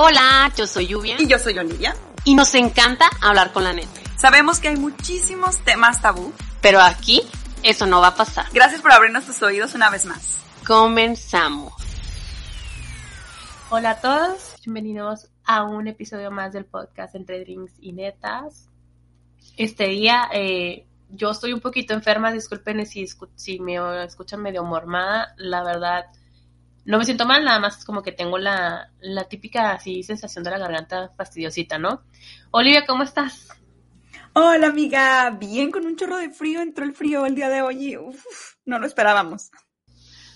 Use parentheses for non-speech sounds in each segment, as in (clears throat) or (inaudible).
Hola, yo soy Lluvia. Y yo soy Olivia. Y nos encanta hablar con la neta. Sabemos que hay muchísimos temas tabú. Pero aquí, eso no va a pasar. Gracias por abrirnos tus oídos una vez más. Comenzamos. Hola a todos, bienvenidos a un episodio más del podcast Entre Drinks y Netas. Este día eh, yo estoy un poquito enferma, disculpen si, si me escuchan medio mormada, la verdad no me siento mal, nada más como que tengo la, la típica así sensación de la garganta fastidiosita, ¿no? Olivia, ¿cómo estás? Hola amiga, bien con un chorro de frío, entró el frío el día de hoy y uf, no lo esperábamos.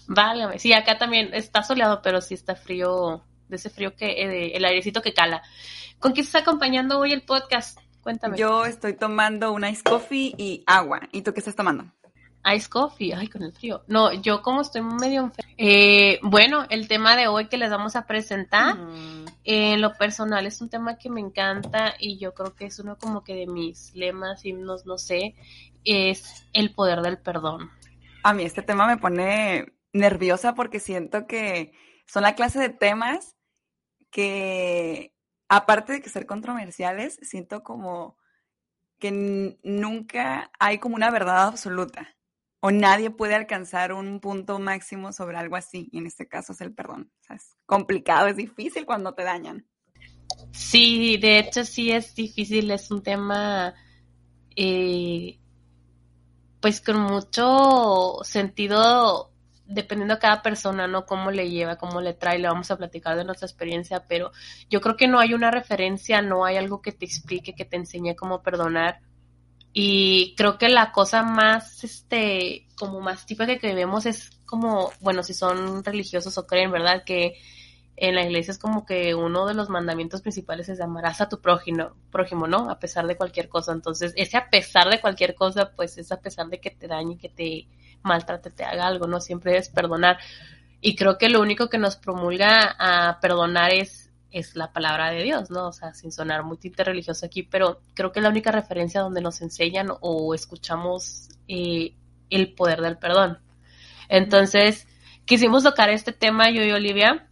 Válgame, sí, acá también está soleado, pero sí está frío, de ese frío que, eh, el airecito que cala. ¿Con quién está acompañando hoy el podcast? Cuéntame. Yo estoy tomando un ice coffee y agua. ¿Y tú qué estás tomando? Ice coffee, ay, con el frío. No, yo como estoy medio enferma. Eh, bueno, el tema de hoy que les vamos a presentar, mm. en lo personal es un tema que me encanta y yo creo que es uno como que de mis lemas, himnos, no sé, es el poder del perdón. A mí este tema me pone nerviosa porque siento que son la clase de temas que, aparte de que ser controversiales, siento como que nunca hay como una verdad absoluta o nadie puede alcanzar un punto máximo sobre algo así, y en este caso es el perdón. es complicado, es difícil cuando te dañan. Sí, de hecho sí es difícil, es un tema eh, pues con mucho sentido dependiendo de cada persona, ¿no? Cómo le lleva, cómo le trae, le vamos a platicar de nuestra experiencia, pero yo creo que no hay una referencia, no hay algo que te explique, que te enseñe cómo perdonar y creo que la cosa más, este, como más típica que vemos es como, bueno, si son religiosos o creen, ¿verdad? Que en la iglesia es como que uno de los mandamientos principales es amarás a tu prójimo, prójimo, ¿no? A pesar de cualquier cosa. Entonces, ese a pesar de cualquier cosa, pues es a pesar de que te dañe, que te maltrate, te haga algo, ¿no? Siempre es perdonar. Y creo que lo único que nos promulga a perdonar es es la palabra de Dios, ¿no? O sea, sin sonar muy tinte religioso aquí, pero creo que es la única referencia donde nos enseñan o escuchamos eh, el poder del perdón. Entonces, quisimos tocar este tema yo y Olivia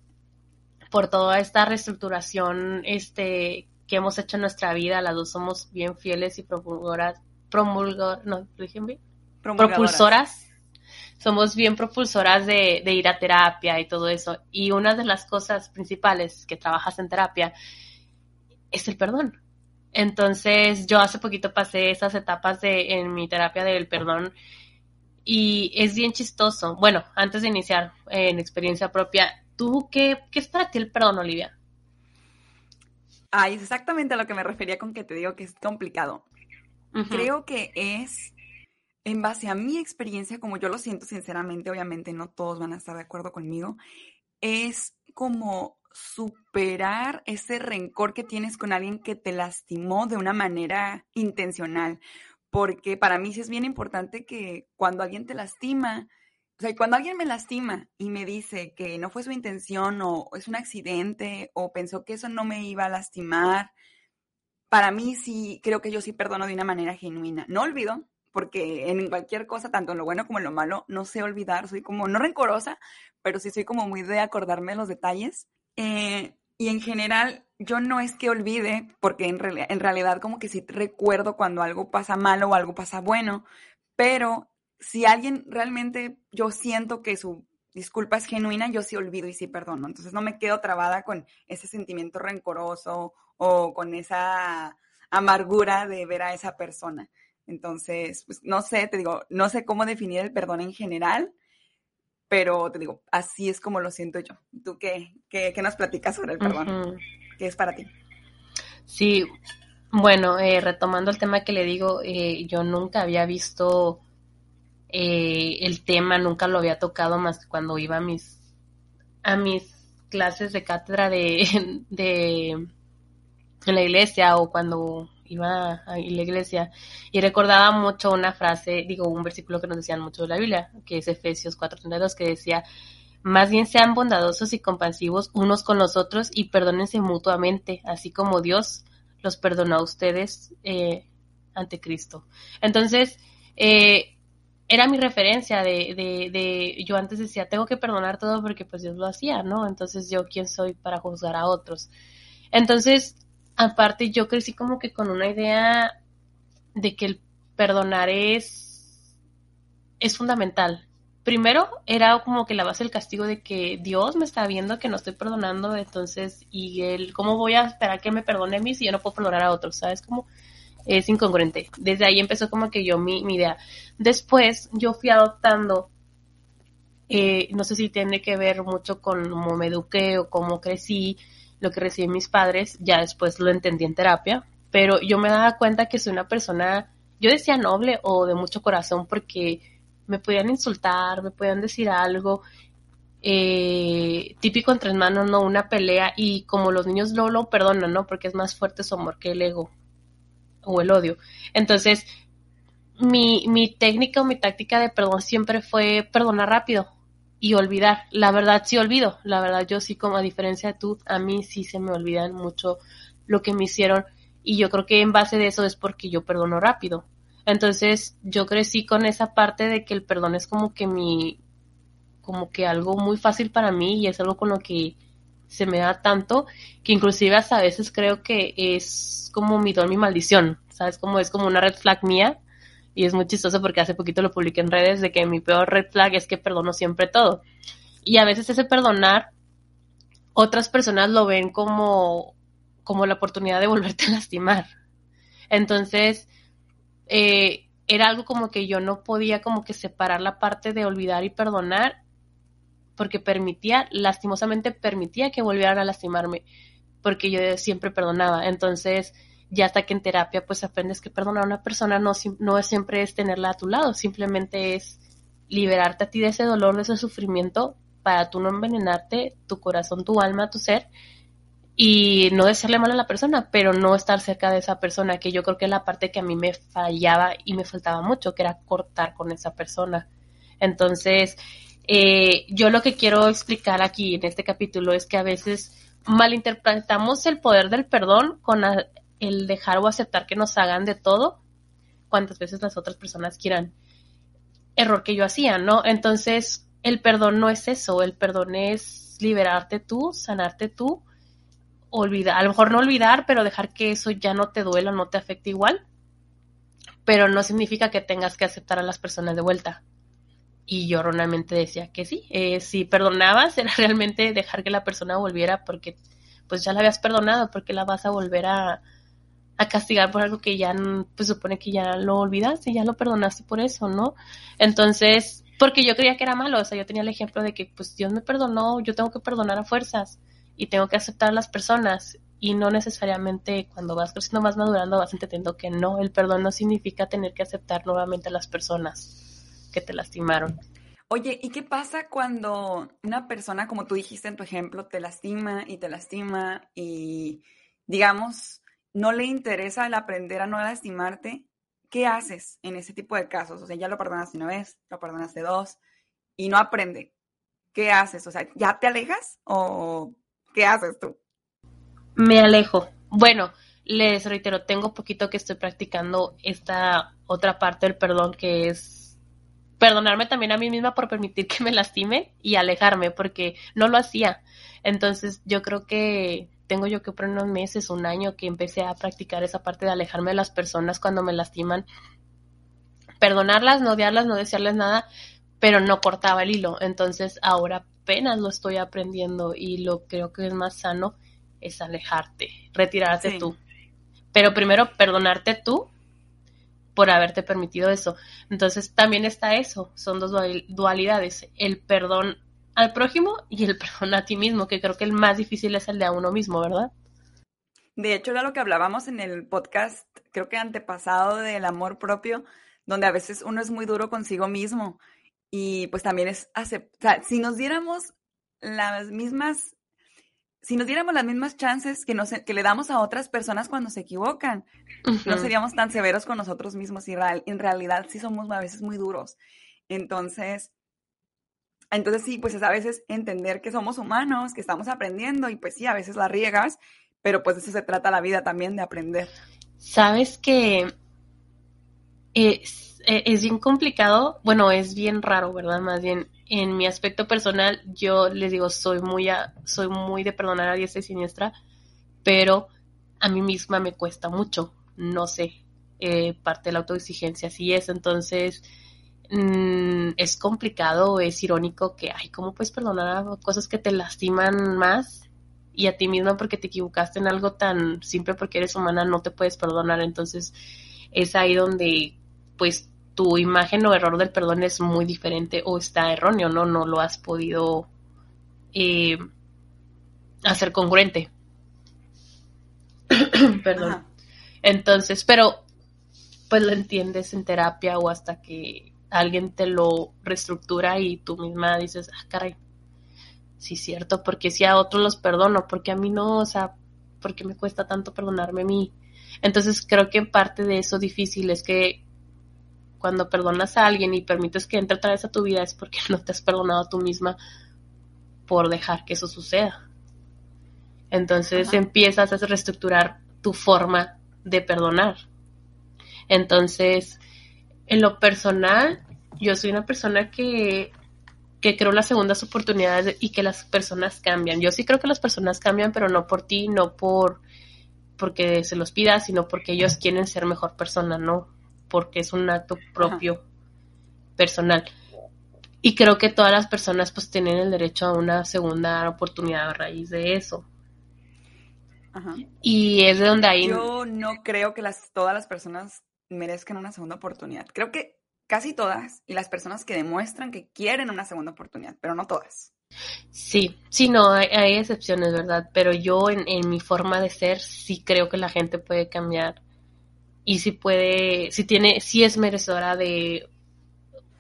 por toda esta reestructuración este, que hemos hecho en nuestra vida. Las dos somos bien fieles y promulgoras, promulgor, no, bien? Propulsoras somos bien propulsoras de, ir a terapia y todo eso. Y una de las cosas principales que trabajas en terapia es el perdón. Entonces, yo hace poquito pasé esas etapas de, en mi terapia del perdón y es bien chistoso. Bueno, antes de iniciar en experiencia propia, ¿tú qué, qué es para ti el perdón, Olivia? Ay, es exactamente a lo que me refería con que te digo que es complicado. Creo que es en base a mi experiencia, como yo lo siento sinceramente, obviamente no todos van a estar de acuerdo conmigo, es como superar ese rencor que tienes con alguien que te lastimó de una manera intencional. Porque para mí sí es bien importante que cuando alguien te lastima, o sea, cuando alguien me lastima y me dice que no fue su intención o es un accidente o pensó que eso no me iba a lastimar, para mí sí, creo que yo sí perdono de una manera genuina. No olvido, porque en cualquier cosa, tanto en lo bueno como en lo malo, no sé olvidar, soy como, no rencorosa, pero sí soy como muy de acordarme los detalles. Eh, y en general, yo no es que olvide, porque en, en realidad como que sí recuerdo cuando algo pasa malo o algo pasa bueno, pero si alguien realmente yo siento que su disculpa es genuina, yo sí olvido y sí perdono. Entonces no me quedo trabada con ese sentimiento rencoroso o con esa amargura de ver a esa persona. Entonces, pues no sé, te digo, no sé cómo definir el perdón en general, pero te digo, así es como lo siento yo. ¿Tú qué, qué, nos platicas sobre el perdón? ¿Qué es para ti? Sí, bueno, eh, retomando el tema que le digo, eh, yo nunca había visto eh, el tema, nunca lo había tocado más que cuando iba a mis, a mis clases de cátedra de, (laughs) de en la iglesia o cuando iba a la iglesia y recordaba mucho una frase, digo, un versículo que nos decían mucho de la Biblia, que es Efesios 4:32, que decía, más bien sean bondadosos y compasivos unos con los otros y perdónense mutuamente, así como Dios los perdonó a ustedes eh, ante Cristo. Entonces, eh, era mi referencia de, de, de, yo antes decía, tengo que perdonar todo porque pues Dios lo hacía, ¿no? Entonces yo quién soy para juzgar a otros. Entonces, aparte yo crecí como que con una idea de que el perdonar es, es fundamental. Primero era como que la base del castigo de que Dios me está viendo que no estoy perdonando, entonces, y él, ¿cómo voy a esperar que me perdone a mí si yo no puedo perdonar a otros? ¿Sabes? Como es incongruente. Desde ahí empezó como que yo mi, mi idea. Después yo fui adoptando, eh, no sé si tiene que ver mucho con cómo me eduqué o cómo crecí, lo que recibí mis padres, ya después lo entendí en terapia, pero yo me daba cuenta que soy una persona, yo decía noble o de mucho corazón porque me podían insultar, me podían decir algo, eh, típico entre manos, ¿no? Una pelea y como los niños lo, lo perdonan, ¿no? Porque es más fuerte su amor que el ego o el odio. Entonces, mi, mi técnica o mi táctica de perdón siempre fue perdonar rápido, y olvidar. La verdad sí olvido, la verdad yo sí como a diferencia de tú, a mí sí se me olvidan mucho lo que me hicieron y yo creo que en base de eso es porque yo perdono rápido. Entonces yo crecí con esa parte de que el perdón es como que mi, como que algo muy fácil para mí y es algo con lo que se me da tanto que inclusive hasta a veces creo que es como mi don, mi maldición, ¿sabes? Como es como una red flag mía y es muy chistoso porque hace poquito lo publiqué en redes de que mi peor red flag es que perdono siempre todo. Y a veces ese perdonar, otras personas lo ven como, como la oportunidad de volverte a lastimar. Entonces, eh, era algo como que yo no podía como que separar la parte de olvidar y perdonar porque permitía, lastimosamente permitía que volvieran a lastimarme porque yo siempre perdonaba. Entonces, ya hasta que en terapia pues aprendes que perdonar a una persona no, no siempre es tenerla a tu lado, simplemente es liberarte a ti de ese dolor, de ese sufrimiento, para tú no envenenarte tu corazón, tu alma, tu ser, y no desearle mal a la persona, pero no estar cerca de esa persona, que yo creo que es la parte que a mí me fallaba y me faltaba mucho, que era cortar con esa persona. Entonces, eh, yo lo que quiero explicar aquí en este capítulo es que a veces malinterpretamos el poder del perdón con el dejar o aceptar que nos hagan de todo cuantas veces las otras personas quieran. Error que yo hacía, ¿no? Entonces, el perdón no es eso, el perdón es liberarte tú, sanarte tú, olvidar, a lo mejor no olvidar, pero dejar que eso ya no te duela, no te afecte igual, pero no significa que tengas que aceptar a las personas de vuelta. Y yo erróneamente decía que sí, eh, si perdonabas (laughs) era realmente dejar que la persona volviera porque pues ya la habías perdonado, porque la vas a volver a, a castigar por algo que ya, pues supone que ya lo olvidaste, ya lo perdonaste por eso, ¿no? Entonces, porque yo creía que era malo, o sea, yo tenía el ejemplo de que pues Dios me perdonó, yo tengo que perdonar a fuerzas y tengo que aceptar a las personas y no necesariamente cuando vas creciendo más madurando vas entendiendo que no, el perdón no significa tener que aceptar nuevamente a las personas que te lastimaron. Oye, ¿y qué pasa cuando una persona, como tú dijiste en tu ejemplo, te lastima y te lastima y digamos, no le interesa el aprender a no lastimarte, ¿qué haces en ese tipo de casos? O sea, ya lo perdonaste una vez, lo perdonaste dos y no aprende. ¿Qué haces? O sea, ¿ya te alejas o qué haces tú? Me alejo. Bueno, les reitero, tengo poquito que estoy practicando esta otra parte del perdón que es perdonarme también a mí misma por permitir que me lastime y alejarme porque no lo hacía. Entonces yo creo que tengo yo que por unos meses, un año que empecé a practicar esa parte de alejarme de las personas cuando me lastiman, perdonarlas, no odiarlas, no desearles nada, pero no cortaba el hilo. Entonces ahora apenas lo estoy aprendiendo y lo creo que es más sano es alejarte, retirarte tú. Pero primero perdonarte tú por haberte permitido eso. Entonces también está eso, son dos dualidades, el perdón al prójimo y el perdón a ti mismo, que creo que el más difícil es el de a uno mismo, ¿verdad? De hecho, era lo que hablábamos en el podcast, creo que antepasado del amor propio, donde a veces uno es muy duro consigo mismo y pues también es aceptar, si nos diéramos las mismas si nos diéramos las mismas chances que, nos, que le damos a otras personas cuando se equivocan, no seríamos tan severos con nosotros mismos y en realidad sí somos a veces muy duros. Entonces, entonces sí, pues es a veces entender que somos humanos, que estamos aprendiendo y pues sí, a veces la riegas, pero pues eso se trata la vida también de aprender. Sabes que es, e, es bien complicado, bueno, es bien raro, ¿verdad? Más bien en mi aspecto personal, yo les digo, soy muy, soy muy de perdonar a diestra y siniestra, pero a mí misma me cuesta mucho, no sé, eh, parte de la autoexigencia así es, entonces mm, es complicado, es irónico que, ay, ¿cómo puedes perdonar a cosas que te lastiman más? Y a ti misma porque te equivocaste en algo tan simple porque eres humana no te puedes perdonar, entonces es ahí donde pues tu imagen o error del perdón es muy diferente o está erróneo, ¿no? No lo has podido eh, hacer congruente. (coughs) Perdón. Entonces, pero pues lo entiendes en terapia o hasta que alguien te lo reestructura y tú misma dices, ah, caray, sí es cierto, porque si a otros los perdono, porque a mí no, o sea, porque me cuesta tanto perdonarme a mí. Entonces creo que en parte de eso difícil es que cuando perdonas a alguien y permites que entre otra vez a tu vida es porque (laughs) no te has perdonado a tú misma por dejar que eso suceda. Entonces empiezas a reestructurar tu forma de perdonar. Entonces, en lo personal, yo soy una persona que, que creo las segundas oportunidades y que las personas cambian. Yo sí creo que las personas cambian, pero no por ti, no por porque se los pidas, sino porque ellos quieren ser mejor persona, ¿no? porque es un acto propio, personal. Y creo que todas las personas pues tienen el derecho a una segunda oportunidad a raíz de eso. Y es de donde hay... Yo no creo que las, todas las personas merezcan una segunda oportunidad. Creo que casi todas y las personas que demuestran que quieren una segunda oportunidad, pero no todas. Sí, sí, no, hay, hay excepciones, ¿verdad? Pero yo en, mi forma de ser sí creo que la gente puede cambiar y si puede, si tiene, si es merecedora de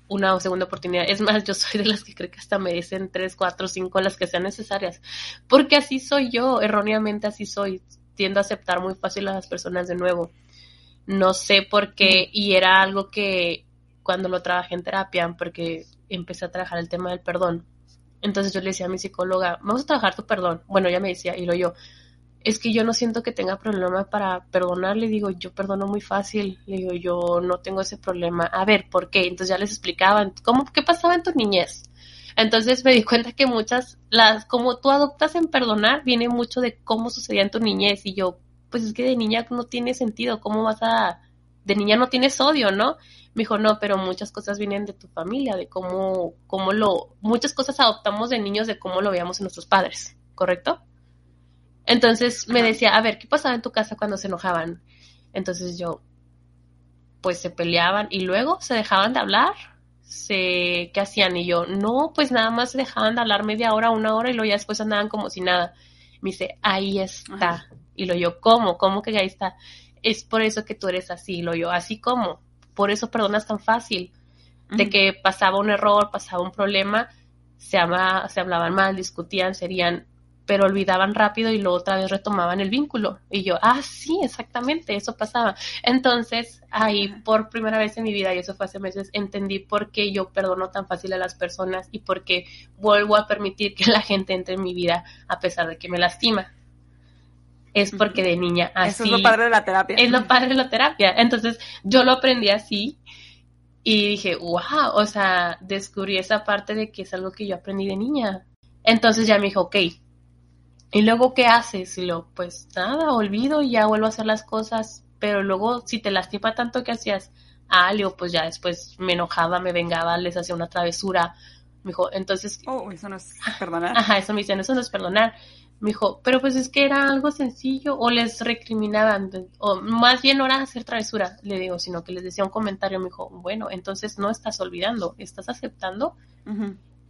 una segunda oportunidad. Es más, yo soy de las que creo que hasta merecen tres, cuatro, cinco, las que sean necesarias. Porque así soy yo, erróneamente así soy. Tiendo a aceptar muy fácil a las personas de nuevo. No sé por qué, y era algo que cuando lo trabajé en terapia, porque empecé a trabajar el tema del perdón. Entonces yo le decía a mi psicóloga, vamos a trabajar tu perdón. Bueno, ella me decía, y lo yo, es que yo no siento que tenga problema para perdonar, le digo, yo perdono muy fácil, le digo, yo no tengo ese problema. A ver, ¿por qué? Entonces ya les explicaban, ¿cómo, qué pasaba en tu niñez? Entonces me di cuenta que muchas, las, como tú adoptas en perdonar, viene mucho de cómo sucedía en tu niñez. Y yo, pues es que de niña no tiene sentido, ¿cómo vas a, de niña no tienes odio, ¿no? Me dijo, no, pero muchas cosas vienen de tu familia, de cómo, cómo lo, muchas cosas adoptamos de niños de cómo lo veíamos en nuestros padres, ¿correcto? Entonces me decía, a ver, ¿qué pasaba en tu casa cuando se enojaban? Entonces yo, pues se peleaban y luego se dejaban de hablar. Se, ¿Qué hacían? Y yo, no, pues nada más se dejaban de hablar media hora, una hora y luego ya después andaban como si nada. Me dice, ahí está. Y lo yo, ¿cómo? ¿Cómo que ahí está? Es por eso que tú eres así. Lo yo, así como. Por eso perdonas tan fácil. De que pasaba un error, pasaba un problema, se, ama, se hablaban mal, discutían, serían pero olvidaban rápido y luego otra vez retomaban el vínculo. Y yo, ah, sí, exactamente, eso pasaba. Entonces, ahí por primera vez en mi vida, y eso fue hace meses, entendí por qué yo perdono tan fácil a las personas y por qué vuelvo a permitir que la gente entre en mi vida a pesar de que me lastima. Es porque de niña así. Eso es lo padre de la terapia. Es lo padre de la terapia. Entonces, yo lo aprendí así y dije, wow, o sea, descubrí esa parte de que es algo que yo aprendí de niña. Entonces ya me dijo, ok, y luego, ¿qué haces? Y lo, pues nada, olvido y ya vuelvo a hacer las cosas. Pero luego, si te lastima tanto que hacías algo, pues ya después me enojaba, me vengaba, les hacía una travesura. Me dijo, entonces. Oh, eso no es perdonar. Ajá, eso me dicen, eso no es perdonar. Me dijo, pero pues es que era algo sencillo, o les recriminaban, o más bien no era hacer travesura, le digo, sino que les decía un comentario. Me dijo, bueno, entonces no estás olvidando, estás aceptando,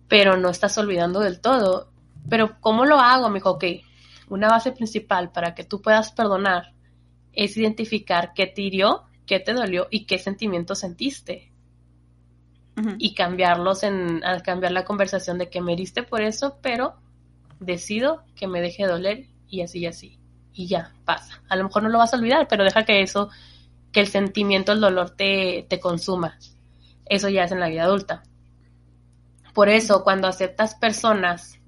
pero no estás olvidando del todo. Pero ¿cómo lo hago? Me dijo, ok, una base principal para que tú puedas perdonar es identificar qué te hirió, qué te dolió y qué sentimientos sentiste. Y cambiarlos en, cambiar la conversación de que me heriste por eso, pero decido que me deje doler y así y así. Y ya, pasa. A lo mejor no lo vas a olvidar, pero deja que eso, que el sentimiento, el dolor te, te consuma. Eso ya es en la vida adulta. Por eso, cuando aceptas personas,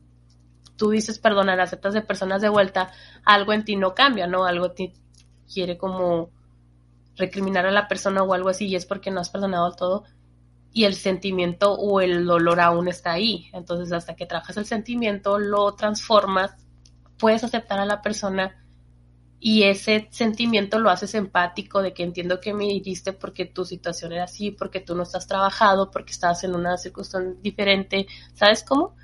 tú dices perdonar, aceptas de personas de vuelta, algo en ti no cambia, ¿no? Algo te quiere como recriminar a la persona o algo así, y es porque no has perdonado todo y el sentimiento o el dolor aún está ahí. Entonces, hasta que trabajas el sentimiento, lo transformas, puedes aceptar a la persona y ese sentimiento lo haces empático de que entiendo que me hiriste porque tu situación era así, porque tú no estás trabajado, porque estás en una circunstancia diferente, ¿sabes cómo?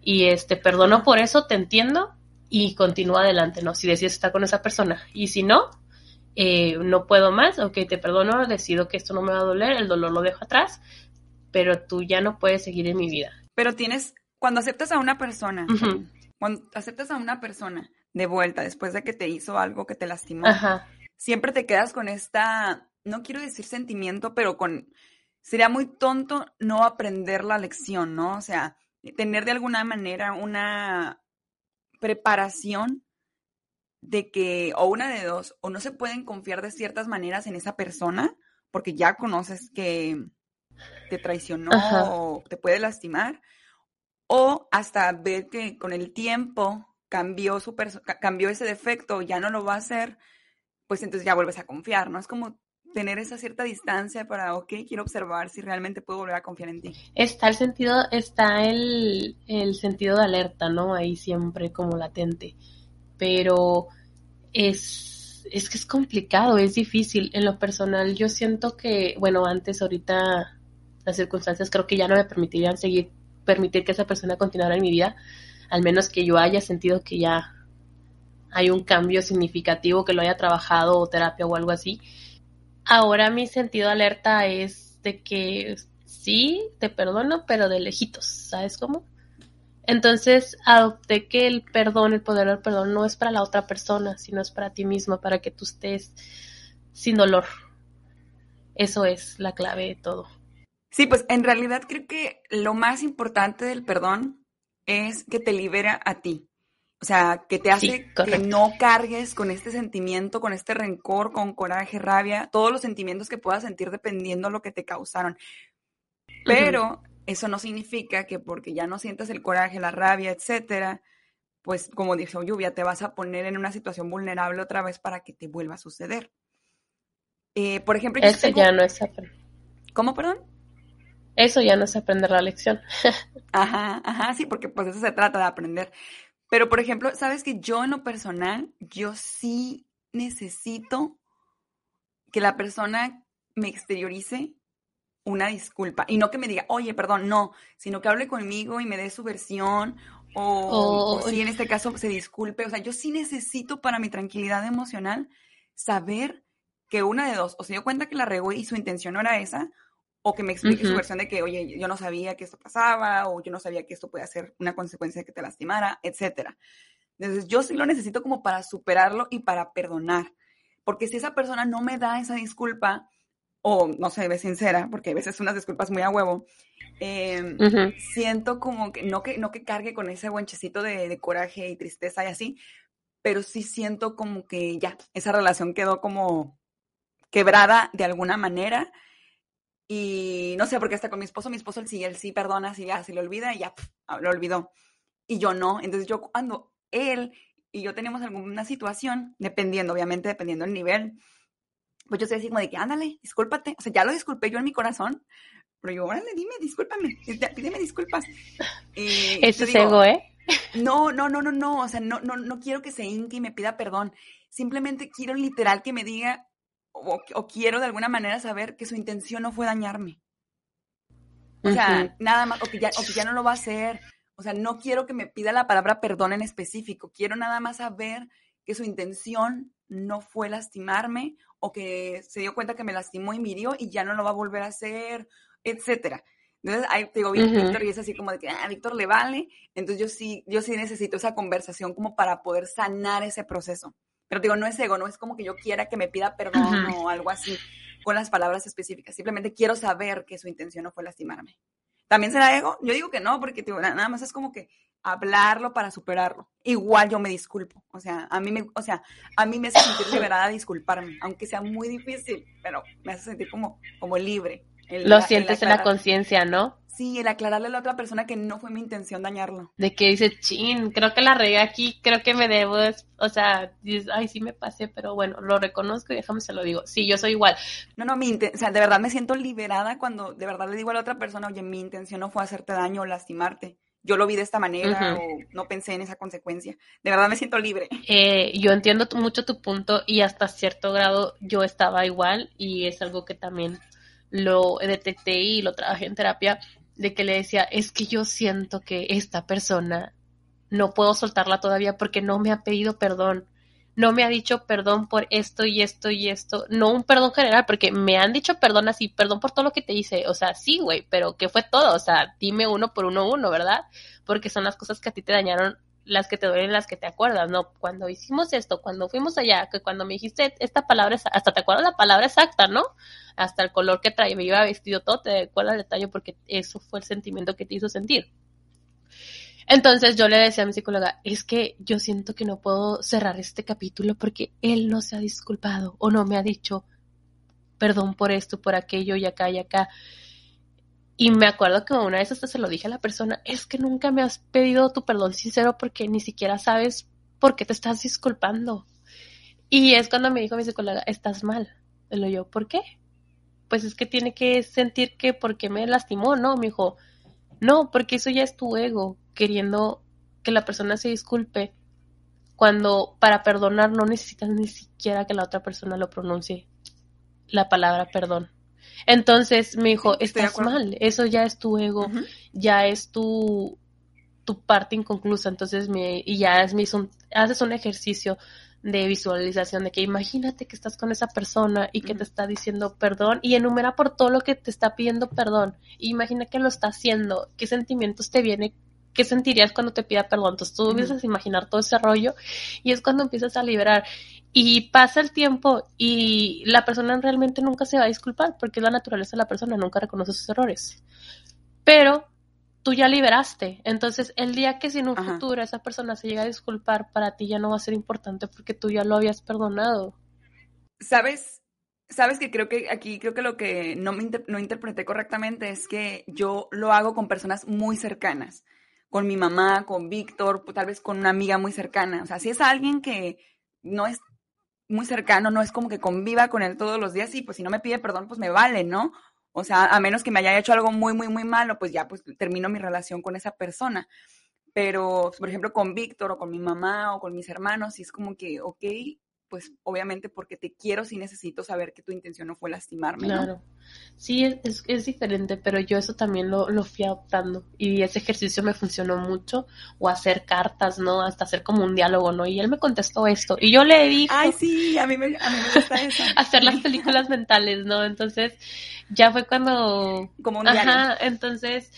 Y este, perdono por eso, te entiendo y continúa adelante, ¿no? Si decides estar con esa persona y si no, eh, no puedo más, ok, te perdono, decido que esto no me va a doler, el dolor lo dejo atrás, pero tú ya no puedes seguir en mi vida. Pero tienes, cuando aceptas a una persona, cuando aceptas a una persona de vuelta después de que te hizo algo que te lastimó, siempre te quedas con esta, no quiero decir sentimiento, pero con, sería muy tonto no aprender la lección, ¿no? O sea, tener de alguna manera una preparación de que, o una de dos, o no se pueden confiar de ciertas maneras en esa persona, porque ya conoces que te traicionó o te puede lastimar, o hasta ver que con el tiempo cambió, su cambió ese defecto, ya no lo va a hacer, pues entonces ya vuelves a confiar, ¿no? Es como tener esa cierta distancia para, ok, quiero observar si realmente puedo volver a confiar en ti. Está el sentido, está el, el sentido de alerta, ¿no? Ahí siempre como latente. Pero es, es que es complicado, es difícil. En lo personal, yo siento que, bueno, antes, ahorita, las circunstancias creo que ya no me permitirían seguir, permitir que esa persona continuara en mi vida, al menos que yo haya sentido que ya hay un cambio significativo, que lo haya trabajado o terapia o algo así. Ahora mi sentido alerta es de que sí, te perdono, pero de lejitos, ¿sabes cómo? Entonces adopté que el perdón, el poder del perdón no es para la otra persona, sino es para ti mismo, para que tú estés sin dolor. Eso es la clave de todo. Sí, pues en realidad creo que lo más importante del perdón es que te libera a ti. O sea, que te hace que no cargues con este sentimiento, con este rencor, con coraje, rabia, todos los sentimientos que puedas sentir dependiendo de lo que te causaron. Pero eso no significa que porque ya no sientas el coraje, la rabia, etcétera, pues como dijo Lluvia, te vas a poner en una situación vulnerable otra vez para que te vuelva a suceder. Eh, por ejemplo, eso ya no es. ¿Cómo, perdón? Eso ya no es aprender la lección. (laughs) ajá, ajá, sí, porque pues eso se trata de aprender. Pero, por ejemplo, sabes que yo en lo personal, yo sí necesito que la persona me exteriorice una disculpa. Y no que me diga, oye, perdón, no, sino que hable conmigo y me dé su versión o, si en este caso se disculpe. O sea, yo sí necesito para mi tranquilidad emocional saber que una de dos, o se dio cuenta que la regó y su intención no era esa, o que me explique su versión de que, oye, yo no sabía que esto pasaba, o yo no sabía que esto puede ser una consecuencia de que te lastimara, etcétera. Entonces, yo sí lo necesito como para superarlo y para perdonar. Porque si esa persona no me da esa disculpa, o no sé, ve sincera, porque a veces unas disculpas muy a huevo, em, siento como que no, que no que cargue con ese guanchecito de, de, coraje y tristeza y así, pero sí siento como que ya, esa relación quedó como quebrada de alguna manera. Y no sé, porque hasta con mi esposo, mi esposo él sí, él sí perdona, sí ya se le olvida y ya lo olvidó. Y yo no. Entonces yo cuando él y yo tenemos alguna situación, dependiendo, obviamente, dependiendo del nivel, pues yo estoy así como de que, ándale, discúlpate. O sea, ya lo disculpé yo en mi corazón, pero yo, órale, dime, discúlpame, pídeme disculpas. Eso es ego, ¿eh? No, no, no, no, no, o sea, no, no, no quiero que se inque y me pida perdón. Simplemente quiero literal que me diga, o, quiero de alguna manera saber que su intención no fue dañarme. O sea, nada más, o que, ya, o que ya no lo va a hacer. O sea, no quiero que me pida la palabra perdón en específico. Quiero nada más saber que su intención no fue lastimarme o que se dio cuenta que me lastimó y mirió y ya no lo va a volver a hacer, etcétera. Entonces, ahí te digo, Víctor, y es así como de que, ah, Víctor le vale. Entonces, yo sí, yo sí necesito esa conversación como para poder sanar ese proceso. Pero digo, no es ego, no es como que yo quiera que me pida perdón o algo así con las palabras específicas. Simplemente quiero saber que su intención no fue lastimarme. ¿También será ego? Yo digo que no, porque nada más es como que hablarlo para superarlo. Igual yo me disculpo. O sea, a mí me, o sea, a mí me hace sentir liberada disculparme, aunque sea muy difícil, pero me hace sentir como, como libre. Lo sientes en la conciencia, ¿no? Sí, el aclararle a la otra persona que no fue mi intención dañarlo. De que dice, chin, creo que la regué aquí, creo que me debo, o sea, dices, ay, sí me pasé, pero bueno, lo reconozco y déjame se lo digo. Sí, yo soy igual. No, no, mi o sea, de verdad me siento liberada cuando de verdad le digo a la otra persona, oye, mi intención no fue hacerte daño o lastimarte. Yo lo vi de esta manera o no pensé en esa consecuencia. De verdad me siento libre. Eh, yo entiendo mucho tu punto y hasta cierto grado yo estaba igual y es algo que también lo detecté y lo trabajé en terapia de que le decía, es que yo siento que esta persona no puedo soltarla todavía porque no me ha pedido perdón, no me ha dicho perdón por esto y esto y esto, no un perdón general, porque me han dicho perdón así, perdón por todo lo que te hice, o sea, sí, güey, pero ¿qué fue todo? O sea, dime uno por uno uno, ¿verdad? Porque son las cosas que a ti te dañaron las que te duelen, las que te acuerdas, ¿no? Cuando hicimos esto, cuando fuimos allá, que cuando me dijiste esta palabra, hasta te acuerdas la palabra exacta, ¿no? Hasta el color que traía, me iba vestido todo, te acuerdas el detalle porque eso fue el sentimiento que te hizo sentir. Entonces yo le decía a mi psicóloga, es que yo siento que no puedo cerrar este capítulo porque él no se ha disculpado o no me ha dicho perdón por esto, por aquello y acá y acá. Y me acuerdo que una vez hasta se lo dije a la persona, es que nunca me has pedido tu perdón sincero porque ni siquiera sabes por qué te estás disculpando. Y es cuando me dijo mi psicóloga, estás mal. Y lo yo, ¿por qué? Pues es que tiene que sentir que porque me lastimó, ¿no? Me dijo, no, porque eso ya es tu ego, queriendo que la persona se disculpe, cuando para perdonar no necesitas ni siquiera que la otra persona lo pronuncie la palabra perdón. Entonces me dijo, estás mal, eso ya es tu ego, ya es tu, tu parte inconclusa. Entonces me, y ya es, me haces un ejercicio de visualización de que imagínate que estás con esa persona y que te está diciendo perdón y enumera por todo lo que te está pidiendo perdón. Imagina que lo está haciendo, qué sentimientos te viene, qué sentirías cuando te pida perdón. Entonces tú empiezas a imaginar todo ese rollo y es cuando empiezas a liberar. Y pasa el tiempo y la persona realmente nunca se va a disculpar porque es la naturaleza de la persona, nunca reconoce sus errores. Pero tú ya liberaste. Entonces, el día que si en un futuro esa persona se llega a disculpar, para ti ya no va a ser importante porque tú ya lo habías perdonado. ¿Sabes? Sabes que creo que aquí, creo que lo que no, me no interpreté correctamente es que yo lo hago con personas muy cercanas, con mi mamá, con Víctor, tal vez con una amiga muy cercana. O sea, si es alguien que no es muy cercano, no es como que conviva con él todos los días y pues si no me pide perdón, pues me vale, ¿no? O sea, a menos que me haya hecho algo muy, muy, muy malo, pues ya pues termino mi relación con esa persona. Pero, por ejemplo, con Víctor o con mi mamá o con mis hermanos, sí es como que, ok, pues obviamente porque te quiero sí necesito saber que tu intención no fue lastimarme. Claro. Sí, es, es, diferente, pero yo eso también lo, lo fui adoptando y ese ejercicio me funcionó mucho, o hacer cartas, ¿no? Hasta hacer como un diálogo, ¿no? Y él me contestó esto y yo le dije... Ay, sí, a mí me, a mí me gusta eso. (laughs) hacer las películas mentales, ¿no? Entonces ya fue cuando... Como un Ajá, entonces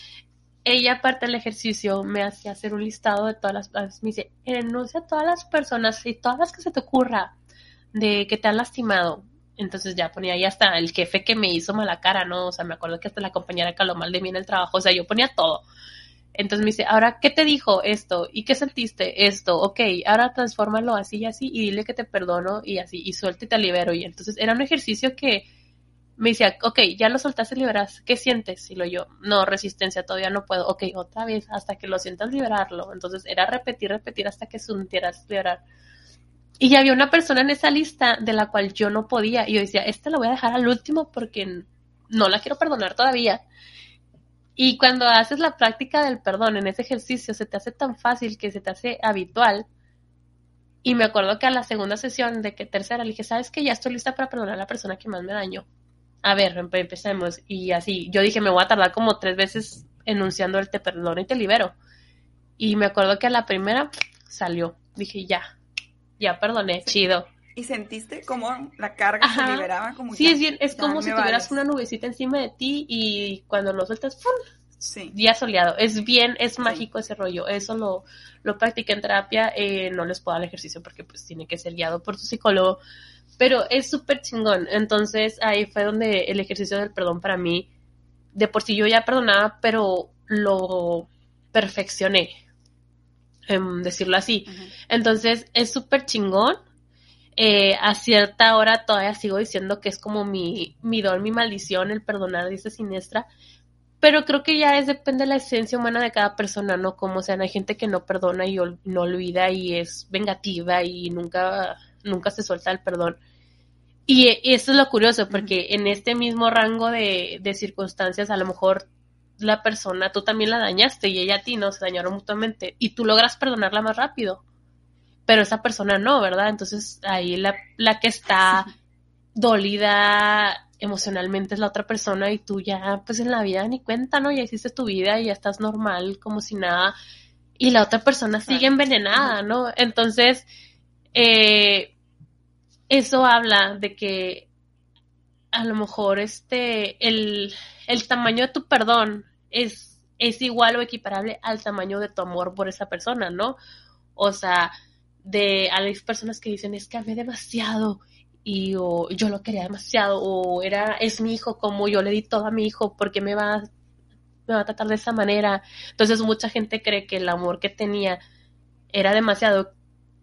ella, aparte del ejercicio, me hacía hacer un listado de todas las, me dice, enuncia a todas las personas y todas las que se te ocurra de que te han lastimado. Entonces ya ponía ahí hasta el jefe que me hizo mala cara, ¿no? O sea, me acuerdo que hasta la compañera que mal de mí en el trabajo, o sea, yo ponía todo. Entonces me dice, ahora, ¿qué te dijo esto? ¿Y qué sentiste esto? Ok, ahora transfórmalo así y así y dile que te perdono y así, y suelta y te libero. Y entonces era un ejercicio que me decía, ok, ya lo soltaste, liberas, ¿qué sientes? Y lo yo, no, resistencia, todavía no puedo. Ok, otra vez, hasta que lo sientas liberarlo. Entonces era repetir, repetir hasta que sintieras liberar. Y ya había una persona en esa lista de la cual yo no podía. Y yo decía, esta la voy a dejar al último porque no la quiero perdonar todavía. Y cuando haces la práctica del perdón en ese ejercicio, se te hace tan fácil que se te hace habitual. Y me acuerdo que a la segunda sesión de que tercera le dije, ¿sabes que Ya estoy lista para perdonar a la persona que más me dañó. A ver, empecemos. Y así, yo dije, me voy a tardar como tres veces enunciando el te perdono y te libero. Y me acuerdo que a la primera salió. Dije, ya, ya perdoné, chido. ¿Y sentiste como la carga se liberaba? Como sí, es bien, es como si tuvieras una nubecita encima de ti y cuando lo sueltas, ¡pum! Sí. Día soleado. Es bien, es mágico ese rollo. Eso lo, lo practiqué en terapia. Eh, no les puedo dar el ejercicio porque pues tiene que ser guiado por tu psicólogo. Pero es súper chingón. Entonces ahí fue donde el ejercicio del perdón para mí de por sí yo ya perdonaba, pero lo perfeccioné, em, decirlo así. Entonces es súper chingón. Eh, a cierta hora todavía sigo diciendo que es como mi, mi don, mi maldición, el perdonar, dice Siniestra. Pero creo que ya es depende de la esencia humana de cada persona, ¿no? Como sean, hay gente que no perdona y no olvida y es vengativa y nunca, nunca se suelta el perdón. Y, eso es lo curioso, porque en este mismo rango de, de, circunstancias, a lo mejor la persona, tú también la dañaste y ella a ti, ¿no? Se dañaron mutuamente y tú logras perdonarla más rápido, pero esa persona no, ¿verdad? Entonces ahí la, la que está dolida emocionalmente es la otra persona y tú ya, pues en la vida ni cuenta, ¿no? Ya hiciste tu vida y ya estás normal, como si nada, y la otra persona sigue envenenada, ¿no? Entonces, eh, eso habla de que a lo mejor este, el, el tamaño de tu perdón es, es igual o equiparable al tamaño de tu amor por esa persona, ¿no? O sea, de a las personas que dicen es que amé demasiado y o yo lo quería demasiado o era es mi hijo como yo le di todo a mi hijo porque me va me va a tratar de esa manera entonces mucha gente cree que el amor que tenía era demasiado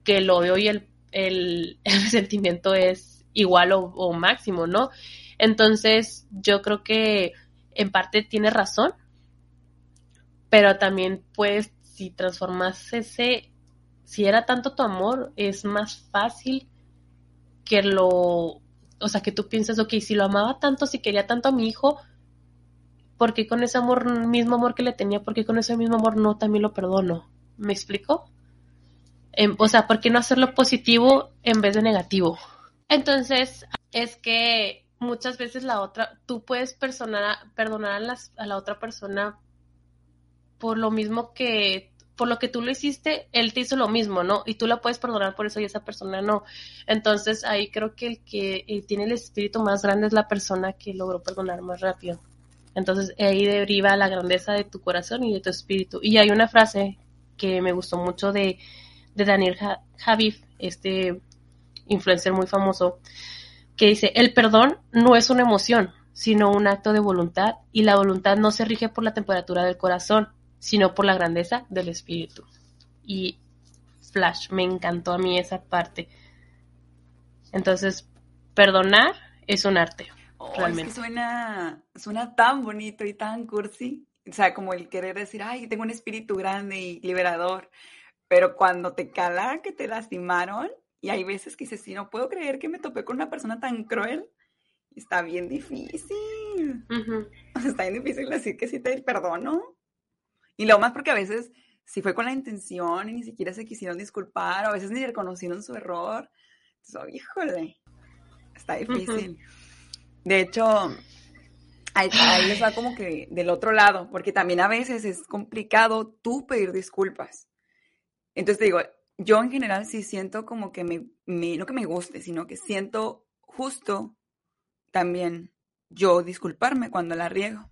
que el odio y el el, (laughs) sentimiento es igual o, máximo, ¿no? Entonces, yo creo que en parte tiene razón, pero también pues si transformas ese, si era tanto tu amor, es más fácil que lo, o sea, que tú pienses, ok, si lo amaba tanto, si quería tanto a mi hijo, ¿por qué con ese amor, mismo amor que le tenía, por qué con ese mismo amor no también lo perdono? ¿Me explico? Em, o sea, ¿por qué no hacerlo positivo en vez de negativo? Entonces, es que muchas veces la otra, tú puedes perdonar a, las, a la otra persona por lo mismo que, por lo que tú lo hiciste, él te hizo lo mismo, ¿no? Y tú la puedes perdonar por eso y esa persona no. Entonces, ahí creo que el que eh, tiene el espíritu más grande es la persona que logró perdonar más rápido. Entonces, ahí deriva la grandeza de tu corazón y de tu espíritu. Y hay una frase que me gustó mucho de de Daniel Javif, este influencer muy famoso, que dice, el perdón no es una emoción, sino un acto de voluntad, y la voluntad no se rige por la temperatura del corazón, sino por la grandeza del espíritu. Y Flash, me encantó a mí esa parte. Entonces, perdonar es un arte. Oh, realmente. Es que suena, suena tan bonito y tan cursi. O sea, como el querer decir, ay, tengo un espíritu grande y liberador. Pero cuando te cala que te lastimaron, y hay veces que dices, sí, no puedo creer que me topé con una persona tan cruel, está bien difícil. está bien difícil decir que sí te perdono. Y lo más porque a veces si fue con la intención y ni siquiera se quisieron disculpar, o a veces ni reconocieron su error. Entonces, oh, híjole, está difícil. De hecho, ahí, ahí, les va como que del otro lado, porque también a veces es complicado tú pedir disculpas. Entonces te digo, yo en general sí siento como que me, no que me guste, sino que siento justo también yo disculparme cuando la riego.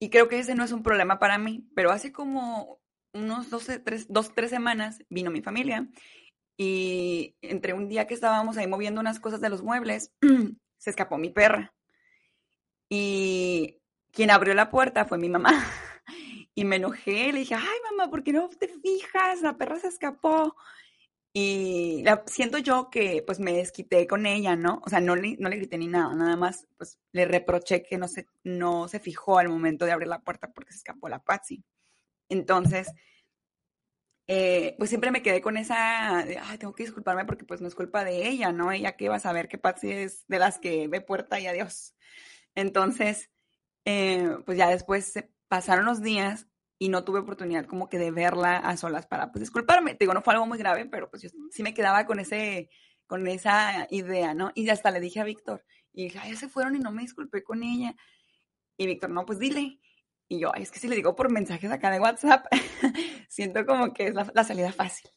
Y creo que ese no es un problema para mí, pero hace como unos 12, tres, dos, tres semanas vino mi familia y entre un día que estábamos ahí moviendo unas cosas de los muebles, (clears throat) se escapó mi perra. Y quien abrió la puerta fue mi mamá. (laughs) Y me enojé, le dije, ay mamá, ¿por qué no te fijas? La perra se escapó. Y la, siento yo que pues me desquité con ella, ¿no? O sea, no le, no le grité ni nada, nada más pues le reproché que no se, no se fijó al momento de abrir la puerta porque se escapó la Patsy. Entonces, eh, pues siempre me quedé con esa, ay, tengo que disculparme porque pues no es culpa de ella, ¿no? Ella que va a saber que Patsy es de las que ve puerta y adiós. Entonces, eh, pues ya después pasaron los días y no tuve oportunidad como que de verla a solas para pues disculparme. Te digo, no fue algo muy grave, pero pues yo sí me quedaba con ese con esa idea, ¿no? Y hasta le dije a Víctor, y dije, ay, se fueron y no me disculpé con ella. Y Víctor, no, pues dile. Y yo, ay, es que si le digo por mensajes acá de WhatsApp, (laughs) siento como que es la, la, salida fácil.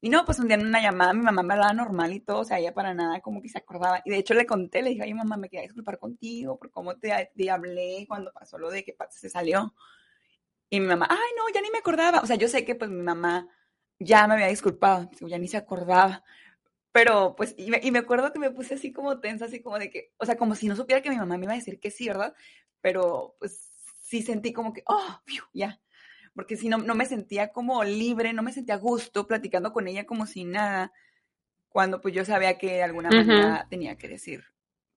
Y no, pues un día en una llamada mi mamá me hablaba normal y todo, o sea, ella para nada como que se acordaba. Y de hecho le conté, le dije, ay, mamá, me quería disculpar contigo por cómo te, te hablé cuando pasó lo de que se salió. Y mi mamá, ay, no, ya ni me acordaba. O sea, yo sé que pues mi mamá ya me había disculpado, ya ni se acordaba. Pero pues, y me, acuerdo que me puse así como tensa, así como de que, o sea, como si no supiera que mi mamá me iba a decir que sí, ¿verdad? Pero pues sí sentí como que, oh, ya. Porque si no, no me sentía como libre, no me sentía a gusto platicando con ella como si nada, cuando pues yo sabía que de alguna manera tenía que decir,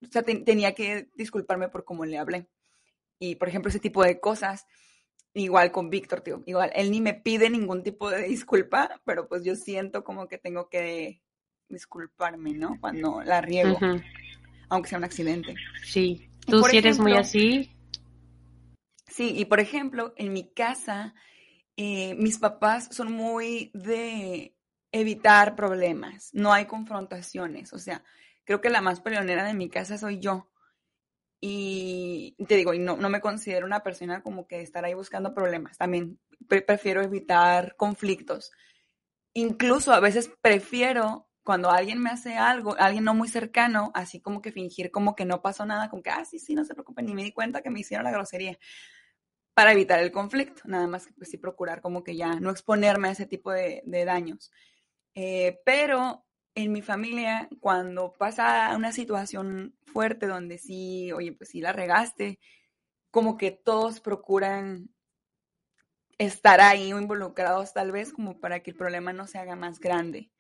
o sea, tenía que disculparme por cómo le hablé. Y por ejemplo, ese tipo de cosas, igual con Víctor, tío, igual, él ni me pide ningún tipo de disculpa, pero pues yo siento como que tengo que disculparme, ¿no? Cuando la riego, aunque sea un accidente. Sí, tú sí eres muy así. Sí, y por ejemplo, en mi casa, eh, mis papás son muy de evitar problemas, no hay confrontaciones, o sea, creo que la más peleonera de mi casa soy yo. Y te digo, y no, no me considero una persona como que estar ahí buscando problemas, también prefiero evitar conflictos. Incluso a veces prefiero cuando alguien me hace algo, alguien no muy cercano, así como que fingir como que no pasó nada, como que, ah, sí, sí, no se preocupen, ni me di cuenta que me hicieron la grosería, para evitar el conflicto, nada más que pues sí procurar como que ya no exponerme a ese tipo de, daños. Eh, pero en mi familia, cuando pasa una situación fuerte donde sí, oye, pues sí la regaste, como que todos procuran estar ahí o involucrados tal vez como para que el problema no se haga más grande.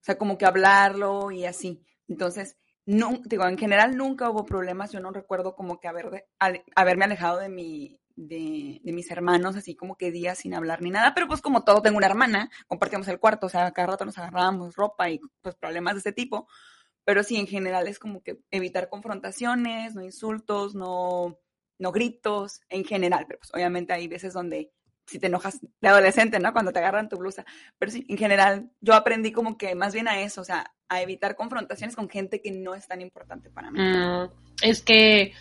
O sea, como que hablarlo y así. Entonces, digo, en general nunca hubo problemas. Yo no recuerdo como que haber haberme alejado de, mi, de, mis hermanos, así como que días sin hablar ni nada. Pero pues como todo, tengo una hermana, compartíamos el cuarto, o sea, cada rato nos agarrábamos ropa y pues problemas de ese tipo. Pero sí, en general es como que evitar confrontaciones, no insultos, no, no gritos, en general. Pero pues obviamente hay veces donde si te enojas de adolescente, ¿no? Cuando te agarran tu blusa. Pero sí, en general, yo aprendí como que más bien a eso, o sea, a evitar confrontaciones con gente que no es tan importante para mí. Mm, es que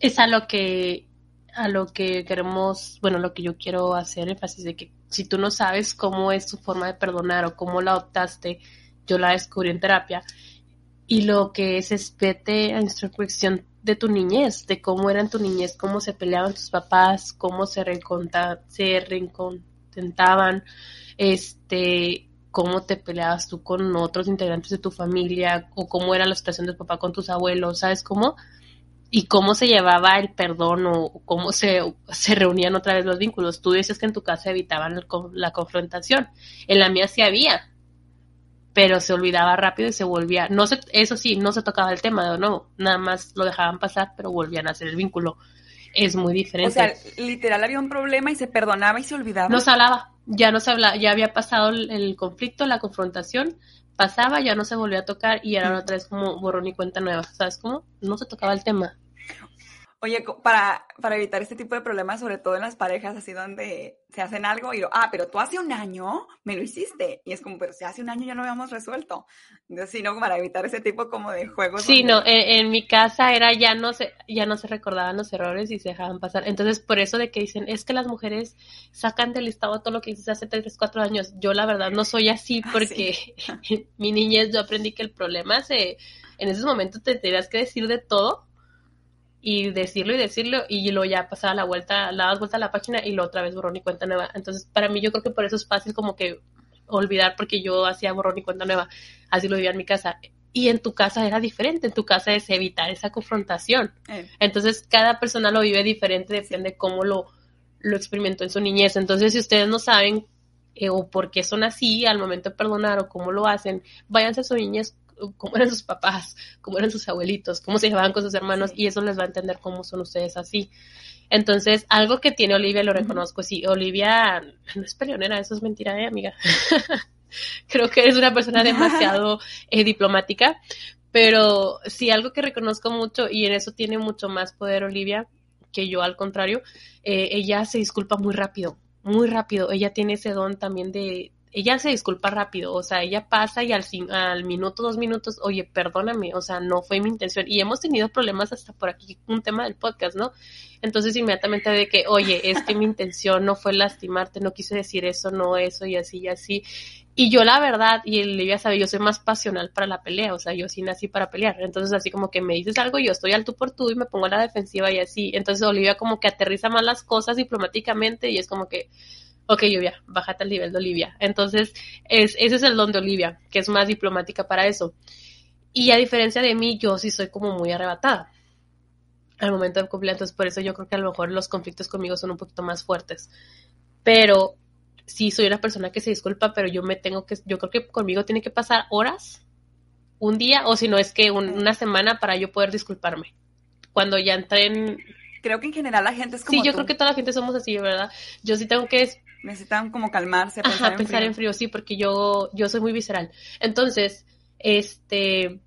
es a lo que a lo que queremos, bueno, lo que yo quiero hacer énfasis de que si tú no sabes cómo es tu forma de perdonar o cómo la adoptaste, yo la descubrí en terapia. Y lo que es es vete a introspección de tu niñez, de cómo era tu niñez, cómo se peleaban tus papás, cómo se, se reencontentaban, este, cómo te peleabas tú con otros integrantes de tu familia, o cómo era la situación de tu papá con tus abuelos, ¿sabes cómo? Y cómo se llevaba el perdón o cómo se, se reunían otra vez los vínculos. Tú dices que en tu casa evitaban la confrontación. En la mía sí había, pero se olvidaba rápido y se volvía, no se, eso sí, no se tocaba el tema, no, nada más lo dejaban pasar, pero volvían a hacer el vínculo. Es muy diferente. O sea, literal había un problema y se perdonaba y se olvidaba. No se hablaba, ya no se hablaba, ya había pasado el, conflicto, la confrontación, pasaba, ya no se volvía a tocar y era otra vez como borrón y cuenta nueva, ¿sabes cómo? No se tocaba el tema. Oye, para, para evitar este tipo de problemas, sobre todo en las parejas, así donde se hacen algo y lo, ah, pero tú hace un año me lo hiciste. Y es como, pero si hace un año ya lo habíamos resuelto. Entonces, sí, no, para evitar ese tipo como de juegos. Sí, no, en, mi casa era ya no se, ya no se recordaban los errores y se dejaban pasar. Entonces, por eso de que dicen, es que las mujeres sacan del listado todo lo que hiciste hace 3, 4 años. Yo la verdad no soy así ah, porque (laughs) mi niñez yo aprendí que el problema se, en esos momentos te tenías que decir de todo y decirlo y decirlo y luego ya pasaba la vuelta, la das vuelta a la página y lo otra vez borrón y cuenta nueva. Entonces, para mí yo creo que por eso es fácil como que olvidar porque yo hacía borrón y cuenta nueva, así lo vivía en mi casa. Y en tu casa era diferente, en tu casa es evitar esa confrontación. Eh. Entonces, cada persona lo vive diferente, depende de cómo lo, lo experimentó en su niñez. Entonces, si ustedes no saben eh, o por qué son así al momento de perdonar o cómo lo hacen, váyanse a su niñez cómo eran sus papás, cómo eran sus abuelitos, cómo se llevaban con sus hermanos y eso les va a entender cómo son ustedes así. Entonces, algo que tiene Olivia, lo reconozco, sí, Olivia no es peleonera, eso es mentira, ¿eh, amiga? (laughs) Creo que eres una persona (laughs) demasiado eh, diplomática, pero sí, algo que reconozco mucho y en eso tiene mucho más poder Olivia que yo, al contrario, eh, ella se disculpa muy rápido, muy rápido, ella tiene ese don también de, ella se disculpa rápido, o sea, ella pasa y al, al minuto, dos minutos, oye, perdóname, o sea, no fue mi intención. Y hemos tenido problemas hasta por aquí, un tema del podcast, ¿no? Entonces inmediatamente de que, oye, es que mi intención no fue lastimarte, no quise decir eso, no eso y así y así. Y yo la verdad, y Olivia sabe, yo soy más pasional para la pelea, o sea, yo sí nací para pelear. Entonces así como que me dices algo, yo estoy al tú por tú y me pongo a la defensiva y así. Entonces Olivia como que aterriza más las cosas diplomáticamente y es como que, ok, Lluvia, bájate al nivel de Olivia. Entonces, es, ese es el don de Olivia, que es más diplomática para eso. Y a diferencia de mí, yo sí soy como muy arrebatada al momento de cumplir, entonces por eso yo creo que a lo mejor los conflictos conmigo son un poquito más fuertes. Pero sí soy una persona que se disculpa, pero yo me tengo que, yo creo que conmigo tiene que pasar horas, un día, o si no es que una semana para yo poder disculparme. Cuando ya entré en... Creo que en general la gente es como Sí, yo creo que toda la gente somos así, ¿verdad? Yo sí tengo que... Necesitan como calmarse, pensar, en, pensar frío. en frío, sí, porque yo, yo soy muy visceral. Entonces, este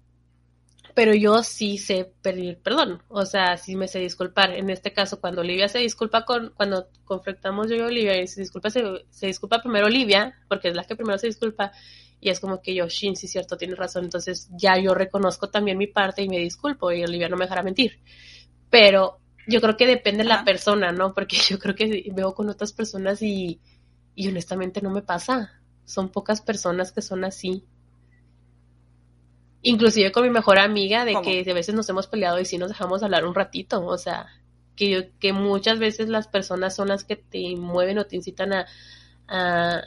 pero yo sí sé pedir perdón, o sea, sí me sé disculpar. En este caso, cuando Olivia se disculpa con, cuando conflictamos yo y Olivia y se disculpa, se, disculpa primero Olivia, porque es la que primero se disculpa, y es como que yo, Shin, sí, cierto, tienes razón, entonces ya yo reconozco también mi parte y me disculpo, y Olivia no me dejará mentir. Pero yo creo que depende de la persona, ¿no? Porque (laughs) yo creo que veo con otras personas y, y honestamente no me pasa. Son pocas personas que son así inclusive con mi mejor amiga, de que a veces nos hemos peleado y sí nos dejamos hablar un ratito, o sea, que, yo, que muchas veces las personas son las que te mueven o te incitan a, a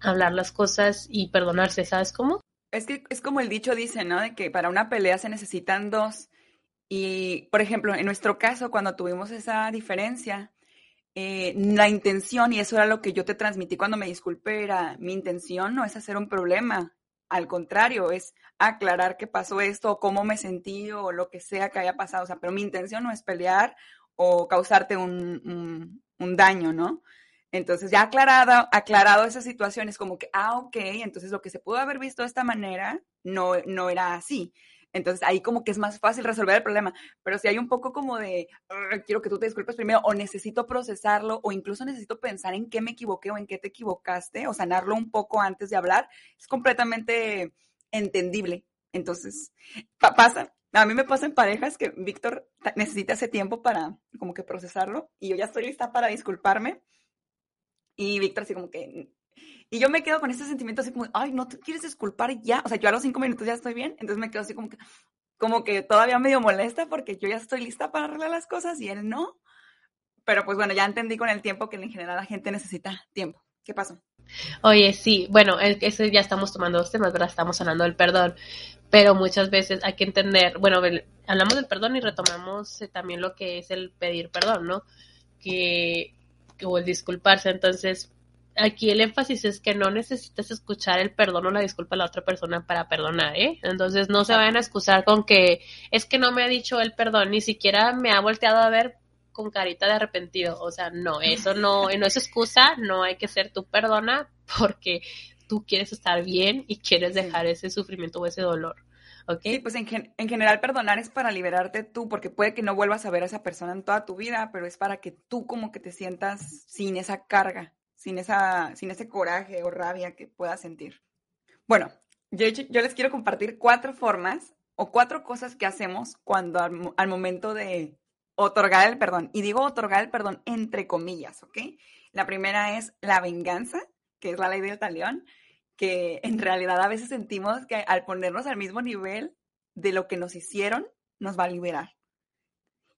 hablar las cosas y perdonarse, ¿sabes cómo? Es que es como el dicho dice, ¿no? De que para una pelea se necesitan dos. Y, por ejemplo, en nuestro caso, cuando tuvimos esa diferencia, eh, la intención, y eso era lo que yo te transmití cuando me disculpé, era mi intención no es hacer un problema, al contrario, es aclarar qué pasó esto, cómo me sentí, o lo que sea que haya pasado. O sea, pero mi intención no es pelear o causarte un, daño, ¿no? Entonces, ya aclarado, aclarado esa situación, es como que, ah, ok, entonces lo que se pudo haber visto de esta manera no, no era así. Entonces ahí como que es más fácil resolver el problema. Pero si hay un poco como de, quiero que tú te disculpes primero, o necesito procesarlo, o incluso necesito pensar en qué me equivoqué o en qué te equivocaste, o sanarlo un poco antes de hablar, es completamente entendible. Entonces, pasa, a mí me pasa en parejas que Víctor necesita ese tiempo para como que procesarlo y yo ya estoy lista para disculparme. Y Víctor así como que y yo me quedo con ese sentimiento así como, ay, no te quieres disculpar ya. O sea, yo a los cinco minutos ya estoy bien. Entonces me quedo así como que, como que todavía medio molesta porque yo ya estoy lista para arreglar las cosas y él no. Pero pues bueno, ya entendí con el tiempo que en general la gente necesita tiempo. ¿Qué pasó? Oye, sí, bueno, ese ya estamos tomando dos temas, ¿verdad? Estamos hablando del perdón, pero muchas veces hay que entender, bueno, hablamos del perdón y retomamos eh, también lo que es el pedir perdón, ¿no? Que, o el disculparse, entonces aquí el énfasis es que no necesitas escuchar el perdón o la disculpa de la otra persona para perdonar, ¿eh? Entonces no se vayan a excusar con que es que no me ha dicho el perdón, ni siquiera me ha volteado a ver con carita de arrepentido. O sea, no, eso no, no es excusa, no hay que ser tú perdona porque tú quieres estar bien y quieres dejar ese sufrimiento o ese dolor. ¿Okay? Sí, pues en, en, general perdonar es para liberarte tú, porque puede que no vuelvas a ver a esa persona en toda tu vida, pero es para que tú como que te sientas sin esa carga sin, esa, sin ese coraje o rabia que puedas sentir. Bueno, yo, yo les quiero compartir cuatro formas o cuatro cosas que hacemos cuando al, momento de otorgar el perdón. Y digo otorgar el perdón entre comillas, ¿ok? La primera es la venganza, que es la ley del talión, que en realidad a veces sentimos que al ponernos al mismo nivel de lo que nos hicieron, nos va a liberar.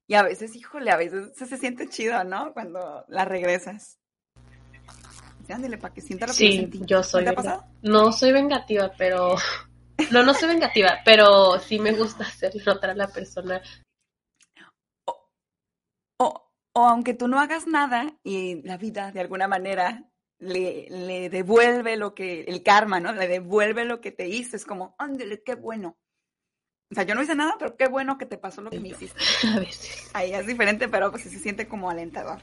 Y a veces, híjole, a veces se, se siente chido, ¿no? Cuando la regresas ándale, para que sienta lo que sí, yo soy. ¿No, soy vengativa, pero. (laughs) No, no soy vengativa, pero sí me gusta (laughs) hacer notar a la persona. O, aunque tú no hagas nada y la vida de alguna manera le, le, devuelve lo que, el karma, ¿no? Le devuelve lo que te hice. Es como, ándale, qué bueno. O sea, yo no hice nada, pero qué bueno que te pasó lo que me hiciste. (laughs) A veces. Ahí es diferente, pero pues se siente como alentador.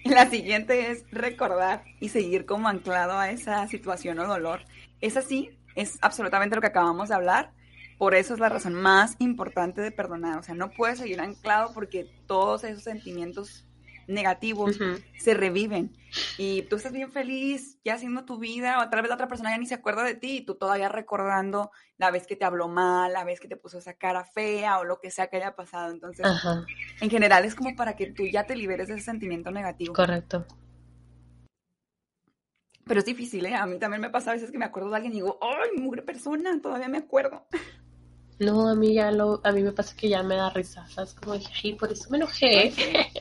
(laughs) La siguiente es recordar y seguir como anclado a esa situación o dolor. Es así, es absolutamente lo que acabamos de hablar. Por eso es la razón más importante de perdonar. O sea, no puedes seguir anclado porque todos esos sentimientos negativos se reviven. Y tú estás bien feliz ya haciendo tu vida, o tal vez la otra persona ya ni se acuerda de ti y tú todavía recordando la vez que te habló mal, la vez que te puso esa cara fea o lo que sea que haya pasado. Entonces, en general es como para que tú ya te liberes de ese sentimiento negativo. Correcto. Pero es difícil, ¿eh? A mí también me pasa a veces que me acuerdo de alguien y digo, ¡ay, mugre persona! Todavía me acuerdo. No, a mí ya lo, a mí me pasa que ya me da risa, ¿sabes? Como dije, por eso me enojé. (laughs)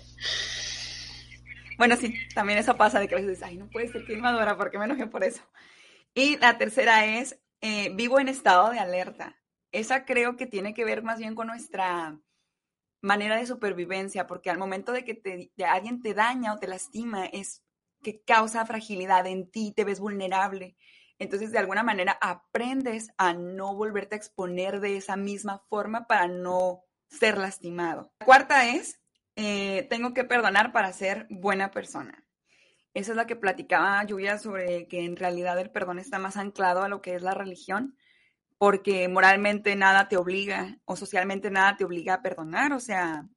Bueno, sí, también eso pasa de que a veces dices, ay, no puede ser que inmadura, ¿por qué me enojé por eso? Y la tercera es, eh, vivo en estado de alerta. Esa creo que tiene que ver más bien con nuestra manera de supervivencia, porque al momento de que te, alguien te daña o te lastima, es que causa fragilidad en ti, te ves vulnerable. Entonces, de alguna manera, aprendes a no volverte a exponer de esa misma forma para no ser lastimado. La cuarta es, eh, tengo que perdonar para ser buena persona. Esa es la que platicaba Lluvia sobre que en realidad el perdón está más anclado a lo que es la religión, porque moralmente nada te obliga o socialmente nada te obliga a perdonar, o sea,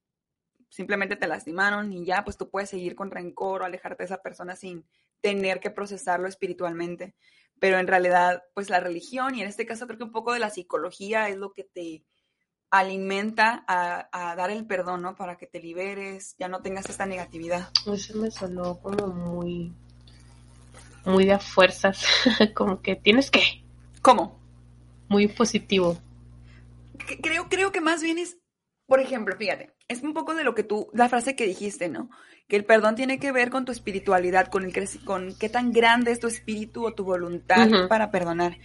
simplemente te lastimaron y ya, pues tú puedes seguir con rencor o alejarte de esa persona sin tener que procesarlo espiritualmente. Pero en realidad, pues la religión y en este caso creo que un poco de la psicología es lo que te alimenta a, dar el perdón, ¿no? Para que te liberes, ya no tengas esta negatividad. Eso me sonó como muy, muy de fuerzas, (laughs) como que tienes que. ¿Cómo? Muy positivo. Creo, creo que más bien es, por ejemplo, fíjate, es un poco de lo que tú, la frase que dijiste, ¿no? Que el perdón tiene que ver con tu espiritualidad, con, el, con qué tan grande es tu espíritu o tu voluntad para perdonar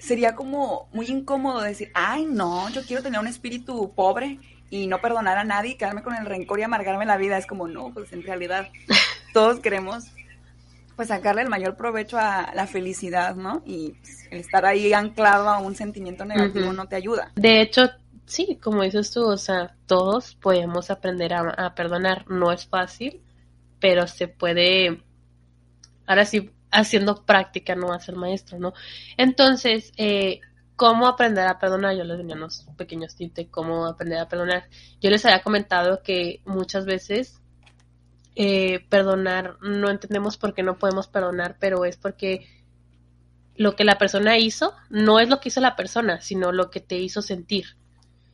sería como muy incómodo decir, ay, no, yo quiero tener un espíritu pobre y no perdonar a nadie, quedarme con el rencor y amargarme la vida. Es como, no, pues en realidad (laughs) todos queremos pues sacarle el mayor provecho a la felicidad, ¿no? Y pues, el estar ahí anclado a un sentimiento negativo no te ayuda. De hecho, sí, como dices tú, o sea, todos podemos aprender a, a perdonar. No es fácil, pero se puede, ahora sí, haciendo práctica, no ser maestro, ¿no? Entonces, eh, ¿cómo aprender a perdonar? Yo les tenía unos pequeños tips de cómo aprender a perdonar. Yo les había comentado que muchas veces eh, perdonar, no entendemos por qué no podemos perdonar, pero es porque lo que la persona hizo no es lo que hizo la persona, sino lo que te hizo sentir.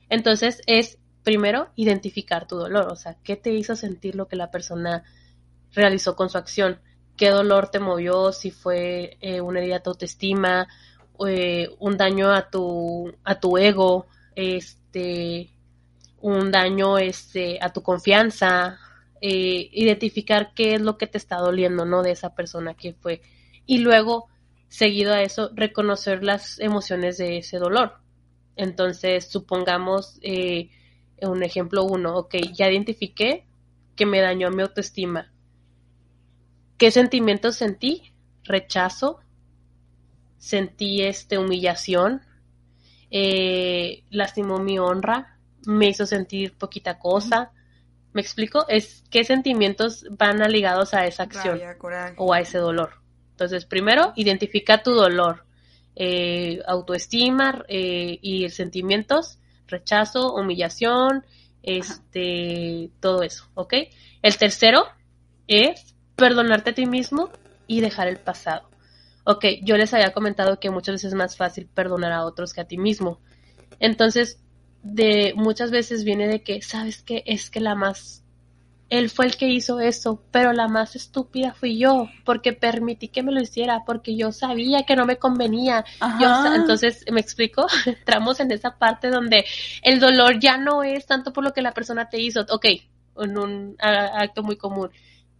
Entonces es primero identificar tu dolor, o sea, qué te hizo sentir lo que la persona realizó con su acción qué dolor te movió, si fue eh, una herida a tu autoestima, eh, un daño a tu, a tu ego, este, un daño este, a tu confianza, eh, identificar qué es lo que te está doliendo, ¿no? De esa persona que fue. Y luego, seguido a eso, reconocer las emociones de ese dolor. Entonces, supongamos un ejemplo uno, ok, ya identifiqué que me dañó mi autoestima ¿Qué sentimientos sentí? Rechazo, sentí este humillación, eh, lastimó mi honra, me hizo sentir poquita cosa. ¿Me explico? Es qué sentimientos van ligados a esa acción o a ese dolor. Entonces, primero, identifica tu dolor, eh, autoestima eh, y sentimientos, rechazo, humillación, este, todo eso, ¿ok? El tercero es perdonarte a ti mismo y dejar el pasado. Ok, yo les había comentado que muchas veces es más fácil perdonar a otros que a ti mismo. Entonces, de muchas veces viene de que, ¿sabes qué? Es que la más él fue el que hizo eso, pero la más estúpida fui yo, porque permití que me lo hiciera, porque yo sabía que no me convenía. entonces, ¿me explico? (laughs) Entramos en esa parte donde el dolor ya no es tanto por lo que la persona te hizo, ok, en un acto muy común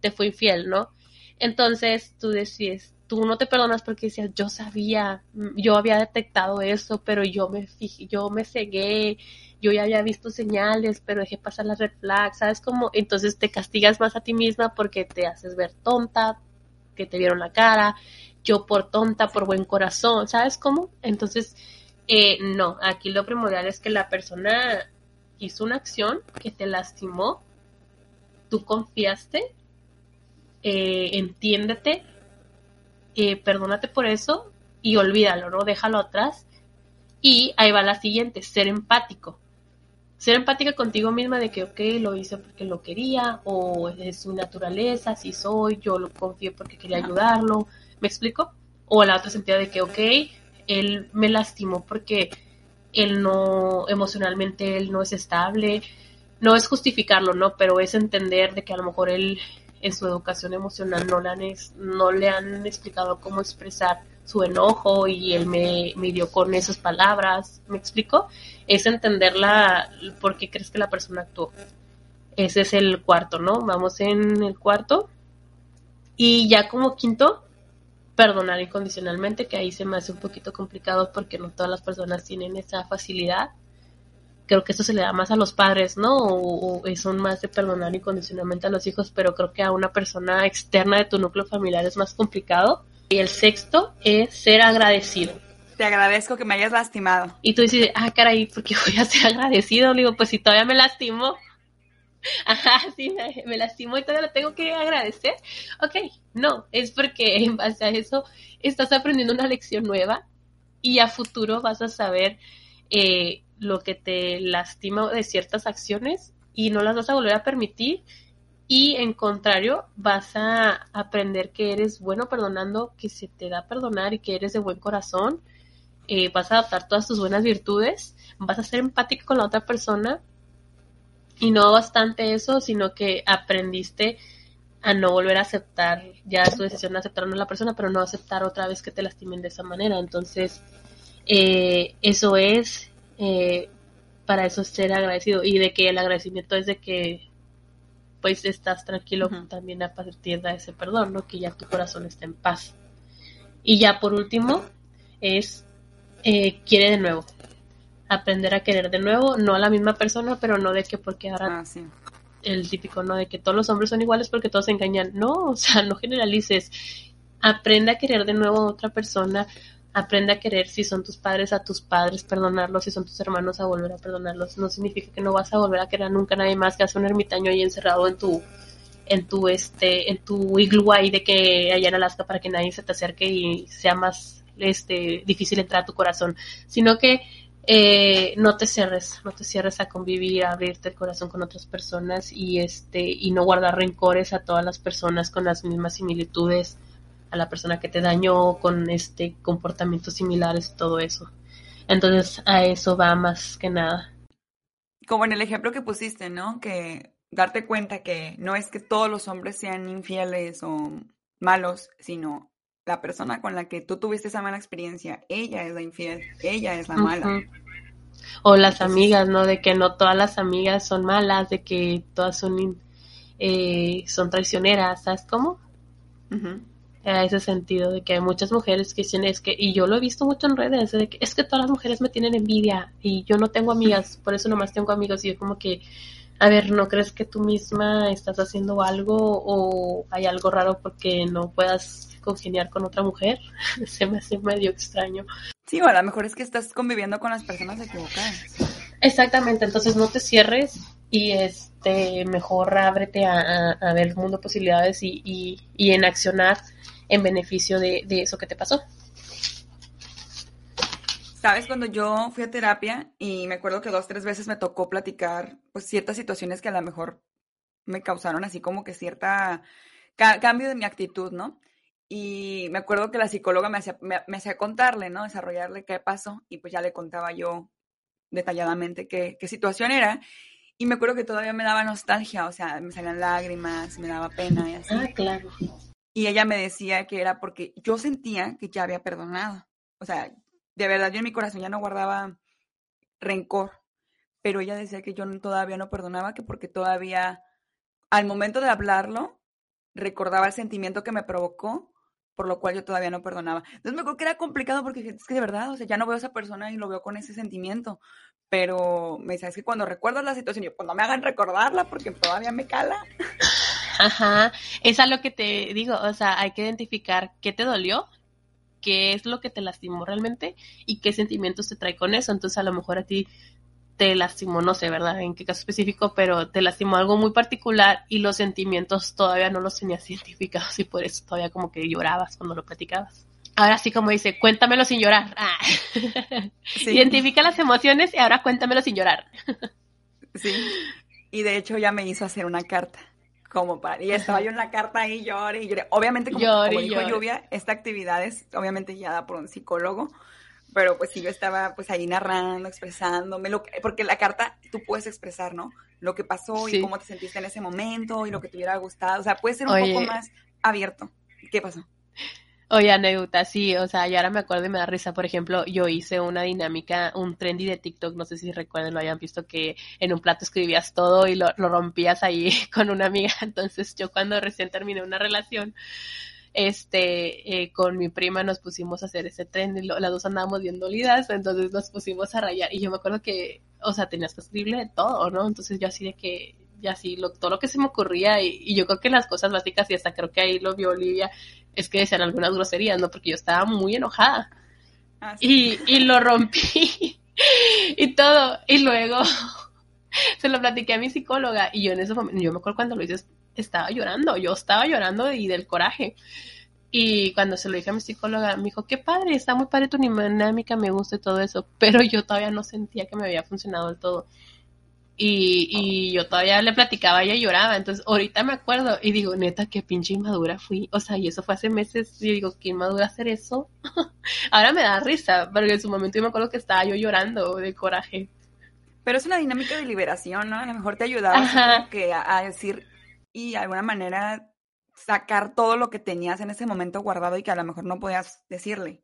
te fue infiel, ¿no? Entonces tú decís, tú no te perdonas porque decías, yo sabía, yo había detectado eso, pero yo me fijé, yo me cegué, yo ya había visto señales, pero dejé pasar las red flags, ¿sabes cómo? Entonces te castigas más a ti misma porque te haces ver tonta, que te vieron la cara, yo por tonta, por buen corazón, ¿sabes cómo? Entonces, eh, no, aquí lo primordial es que la persona hizo una acción que te lastimó, tú confiaste eh, entiéndete, eh, perdónate por eso y olvídalo, ¿no? Déjalo atrás. Y ahí va la siguiente, ser empático. Ser empática contigo misma de que, ok, lo hice porque lo quería, o es su naturaleza, si soy, yo lo confié porque quería ayudarlo. ¿Me explico? O la otra sentido de que, ok, él me lastimó porque él no, emocionalmente él no es estable. No es justificarlo, ¿no? Pero es entender de que a lo mejor él en su educación emocional no le han, no le han explicado cómo expresar su enojo y él me, me dio con esas palabras, ¿me explico? Es entenderla por qué crees que la persona actuó. ese es el cuarto, ¿no? Vamos en el cuarto. Y ya como quinto, perdonar incondicionalmente, que ahí se me hace un poquito complicado porque no todas las personas tienen esa facilidad. Creo que eso se le da más a los padres, ¿no? O, son más de perdonar incondicionalmente a los hijos, pero creo que a una persona externa de tu núcleo familiar es más complicado. Y el sexto es ser agradecido. Te agradezco que me hayas lastimado. Y tú dices, ah, caray, ¿por qué voy a ser agradecido? digo, pues si todavía me lastimo, (laughs) Ajá, sí, me, me lastimó y todavía lo tengo que agradecer. Ok, no, es porque en base a eso estás aprendiendo una lección nueva y a futuro vas a saber eh, lo que te lastima de ciertas acciones y no las vas a volver a permitir. Y en contrario vas a aprender que eres bueno perdonando, que se te da perdonar y que eres de buen corazón, eh, vas a adaptar todas tus buenas virtudes, vas a ser empático con la otra persona. Y no bastante eso, sino que aprendiste a no volver a aceptar ya su decisión de aceptar a la persona, pero no aceptar otra vez que te lastimen de esa manera. Entonces, eh, eso es, eh, para eso ser agradecido y de que el agradecimiento es de que pues estás tranquilo también a partir de ese perdón, ¿no? Que ya tu corazón está en paz. Y ya por último es eh, quiere de nuevo aprender a querer de nuevo, no a la misma persona, pero no de que porque ahora ah, el típico, ¿no? De que todos los hombres son iguales porque todos se engañan. No, (laughs) o sea, no generalices. Aprende a querer de nuevo a otra persona, aprende a querer si son tus padres a tus padres, perdonarlos, si son tus hermanos a volver a perdonarlos. No significa que no vas a volver a querer nunca a nadie más que hace un ermitaño ahí encerrado en tu en tu este en tu iglú ahí de que allá en Alaska para que nadie se te acerque y sea más este difícil entrar a tu corazón, sino que eh, no te cierres, no te cierres a convivir, a abrirte el corazón con otras personas y este y no guardar rencores a todas las personas con las mismas similitudes, a la persona que te dañó con este comportamientos similares, todo eso. Entonces a eso va más que nada. Como en el ejemplo que pusiste, ¿no? Que darte cuenta que no es que todos los hombres sean infieles o malos, sino la persona con la que tú tuviste esa mala experiencia, ella es la infiel, ella es la mala. O las amigas, ¿no? De que no todas las amigas son malas, de que todas son, eh, son traicioneras, ¿sabes cómo? A ese sentido, de que hay muchas mujeres que dicen, es que, y yo lo he visto mucho en redes, de que es que todas las mujeres me tienen envidia y yo no tengo amigas, por eso nomás tengo amigos y yo como que, a ver, ¿no crees que tú misma estás haciendo algo o hay algo raro porque no puedas congeniar con otra mujer? (laughs) Se me hace medio extraño. Sí, o a lo mejor es que estás conviviendo con las personas equivocadas. Exactamente, entonces no te cierres y este mejor ábrete a, ver el mundo de posibilidades y, en accionar en beneficio de, de eso que te pasó. Sabes, cuando yo fui a terapia y me acuerdo que dos, tres veces me tocó platicar pues ciertas situaciones que a lo mejor me causaron así como que cierta cambio de mi actitud, ¿no? Y me acuerdo que la psicóloga me hacía, me, hacía contarle, ¿no? Desarrollarle qué pasó y pues ya le contaba yo detalladamente qué, qué situación era. Y me acuerdo que todavía me daba nostalgia, o sea, me salían lágrimas, me daba pena y así. Ah, claro. Y ella me decía que era porque yo sentía que ya había perdonado. O sea, de verdad yo en mi corazón ya no guardaba rencor, pero ella decía que yo todavía no perdonaba, que porque todavía al momento de hablarlo recordaba el sentimiento que me provocó, por lo cual yo todavía no perdonaba. Entonces me acuerdo que era complicado porque es que de verdad, o sea, ya no veo a esa persona y lo veo con ese sentimiento, pero me dice, es que cuando recuerdo la situación, yo, pues no me hagan recordarla porque todavía me cala. Ajá, es a lo que te digo, o sea, hay que identificar qué te dolió qué es lo que te lastimó realmente y qué sentimientos te trae con eso. Entonces a lo mejor a ti te lastimó, no sé, ¿verdad? En qué caso específico, pero te lastimó algo muy particular y los sentimientos todavía no los tenías (laughs) identificados y por eso todavía como que llorabas cuando lo platicabas. Ahora sí, como dice, cuéntamelo sin llorar. Ah. (laughs) Identifica las emociones y ahora cuéntamelo sin llorar. (laughs) sí. Y de hecho ya me hizo hacer una carta como para, y estaba yo en la carta ahí lloré y lloré. Obviamente, como, dijo Lluvia, esta actividad es obviamente guiada por un psicólogo, pero pues sí, yo estaba pues ahí narrando, expresándome, lo que, porque la carta tú puedes expresar, ¿no? Lo que pasó y cómo te sentiste en ese momento y lo que te hubiera gustado, o sea, puede ser un poco más abierto. ¿Qué pasó? Oye, anécdota, sí, o sea, yo ahora me acuerdo y me da risa. Por ejemplo, yo hice una dinámica, un trendy de TikTok, no sé si recuerden, lo hayan visto, que en un plato escribías todo y lo, lo rompías ahí (laughs) con una amiga. (laughs) Entonces, yo cuando recién terminé una relación, este, eh, con mi prima nos pusimos a hacer ese tren y las dos andábamos bien dolidas, entonces nos pusimos a rayar y yo me acuerdo que, o sea, tenías que escribirle de todo, ¿no? Entonces yo así de que, y así, lo, todo lo que se me ocurría y, yo creo que las cosas básicas y hasta creo que ahí lo vio Olivia, es que decían algunas groserías, ¿no? Porque yo estaba muy enojada. Ah, y, y lo rompí (laughs) y todo, y luego (laughs) se lo platiqué a mi psicóloga y yo en ese momento, yo me acuerdo cuando lo hice, estaba llorando, yo estaba llorando y del coraje. Y cuando se lo dije a mi psicóloga, me dijo, qué padre, está muy padre tu dinámica, me gusta y todo eso, pero yo todavía no sentía que me había funcionado del todo. Y, y yo todavía le platicaba, ella lloraba, entonces ahorita me acuerdo y digo, neta, qué pinche inmadura fui, o sea, y eso fue hace meses, y digo, qué inmadura hacer eso. (laughs) Ahora me da risa, porque en su momento yo me acuerdo que estaba yo llorando de coraje. Pero es una dinámica de liberación, ¿no? A lo mejor te ayudaba que a, decir, y de alguna manera sacar todo lo que tenías en ese momento guardado y que a lo mejor no podías decirle.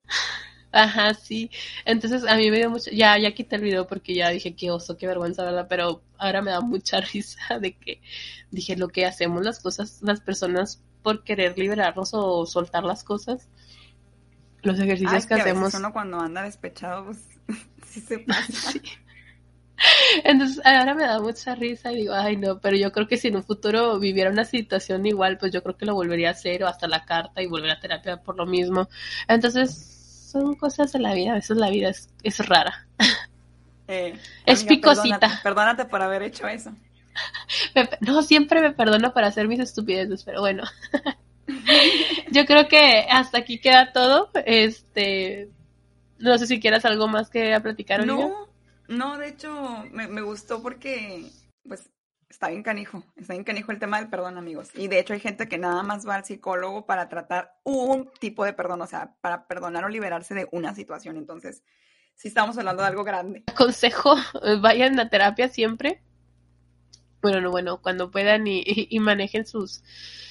Ajá, sí. Entonces a mí me dio mucho, ya, ya quité el video porque ya dije qué oso, qué vergüenza, ¿verdad? Pero ahora me da mucha (laughs) risa de que dije lo que hacemos las cosas, las personas por querer liberarnos o soltar las cosas. Los ejercicios que, hacemos. uno cuando anda despechado, pues (laughs) sí se (laughs) pasa. Sí. Entonces ahora me da mucha risa y digo, ay no, pero yo creo que si en un futuro viviera una situación igual, pues yo creo que lo volvería a hacer o hasta la carta y volver a terapia por lo mismo. Entonces son cosas de la vida, a veces la vida es, es rara. Eh, es picosita. Perdónate, por haber hecho eso. (laughs) no, siempre me perdono por hacer mis estupideces, pero bueno. (laughs) yo creo que hasta aquí queda todo. Este, no sé si quieras algo más que platicar. No, no, de hecho, me, gustó porque, pues, está bien canijo, está bien canijo el tema del perdón, amigos. Y de hecho hay gente que nada más va al psicólogo para tratar un tipo de perdón, o sea, para perdonar o liberarse de una situación. Entonces, sí estamos hablando de algo grande. Consejo, vayan a terapia siempre. Bueno, no, bueno, cuando puedan y, y, manejen sus,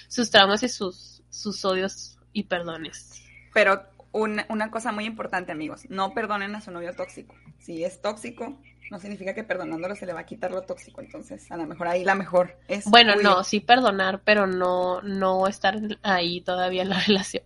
sus traumas y sus, sus odios y perdones. Pero una, una cosa muy importante, amigos, no perdonen a su novio tóxico. Si es tóxico, no significa que perdonándolo se le va a quitar lo tóxico. Entonces, a lo mejor ahí la mejor es. Bueno, no, sí perdonar, pero no, no estar ahí todavía en la (laughs) relación.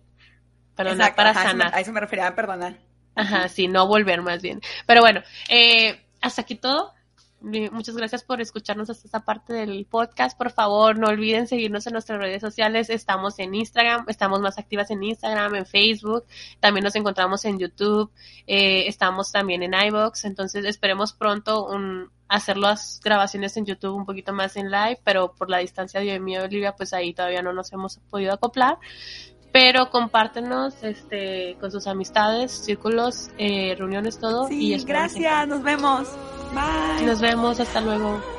Perdonar para sanar. A eso me refería a perdonar. Ajá, sí, no volver más bien. Pero bueno, eh, hasta aquí todo. Muchas gracias por escucharnos hasta esta parte del podcast. Por favor, no olviden seguirnos en nuestras redes sociales. Estamos en Instagram, estamos más activas en Instagram, en Facebook. También nos encontramos en YouTube. Eh, estamos también en iBox. Entonces, esperemos pronto un, hacer las grabaciones en YouTube un poquito más en live, pero por la distancia de mi y Olivia, pues ahí todavía no nos hemos podido acoplar pero compártenos este con sus amistades, círculos, eh, reuniones, todo. Sí, y gracias, nos vemos. Bye. Nos vemos, hasta luego.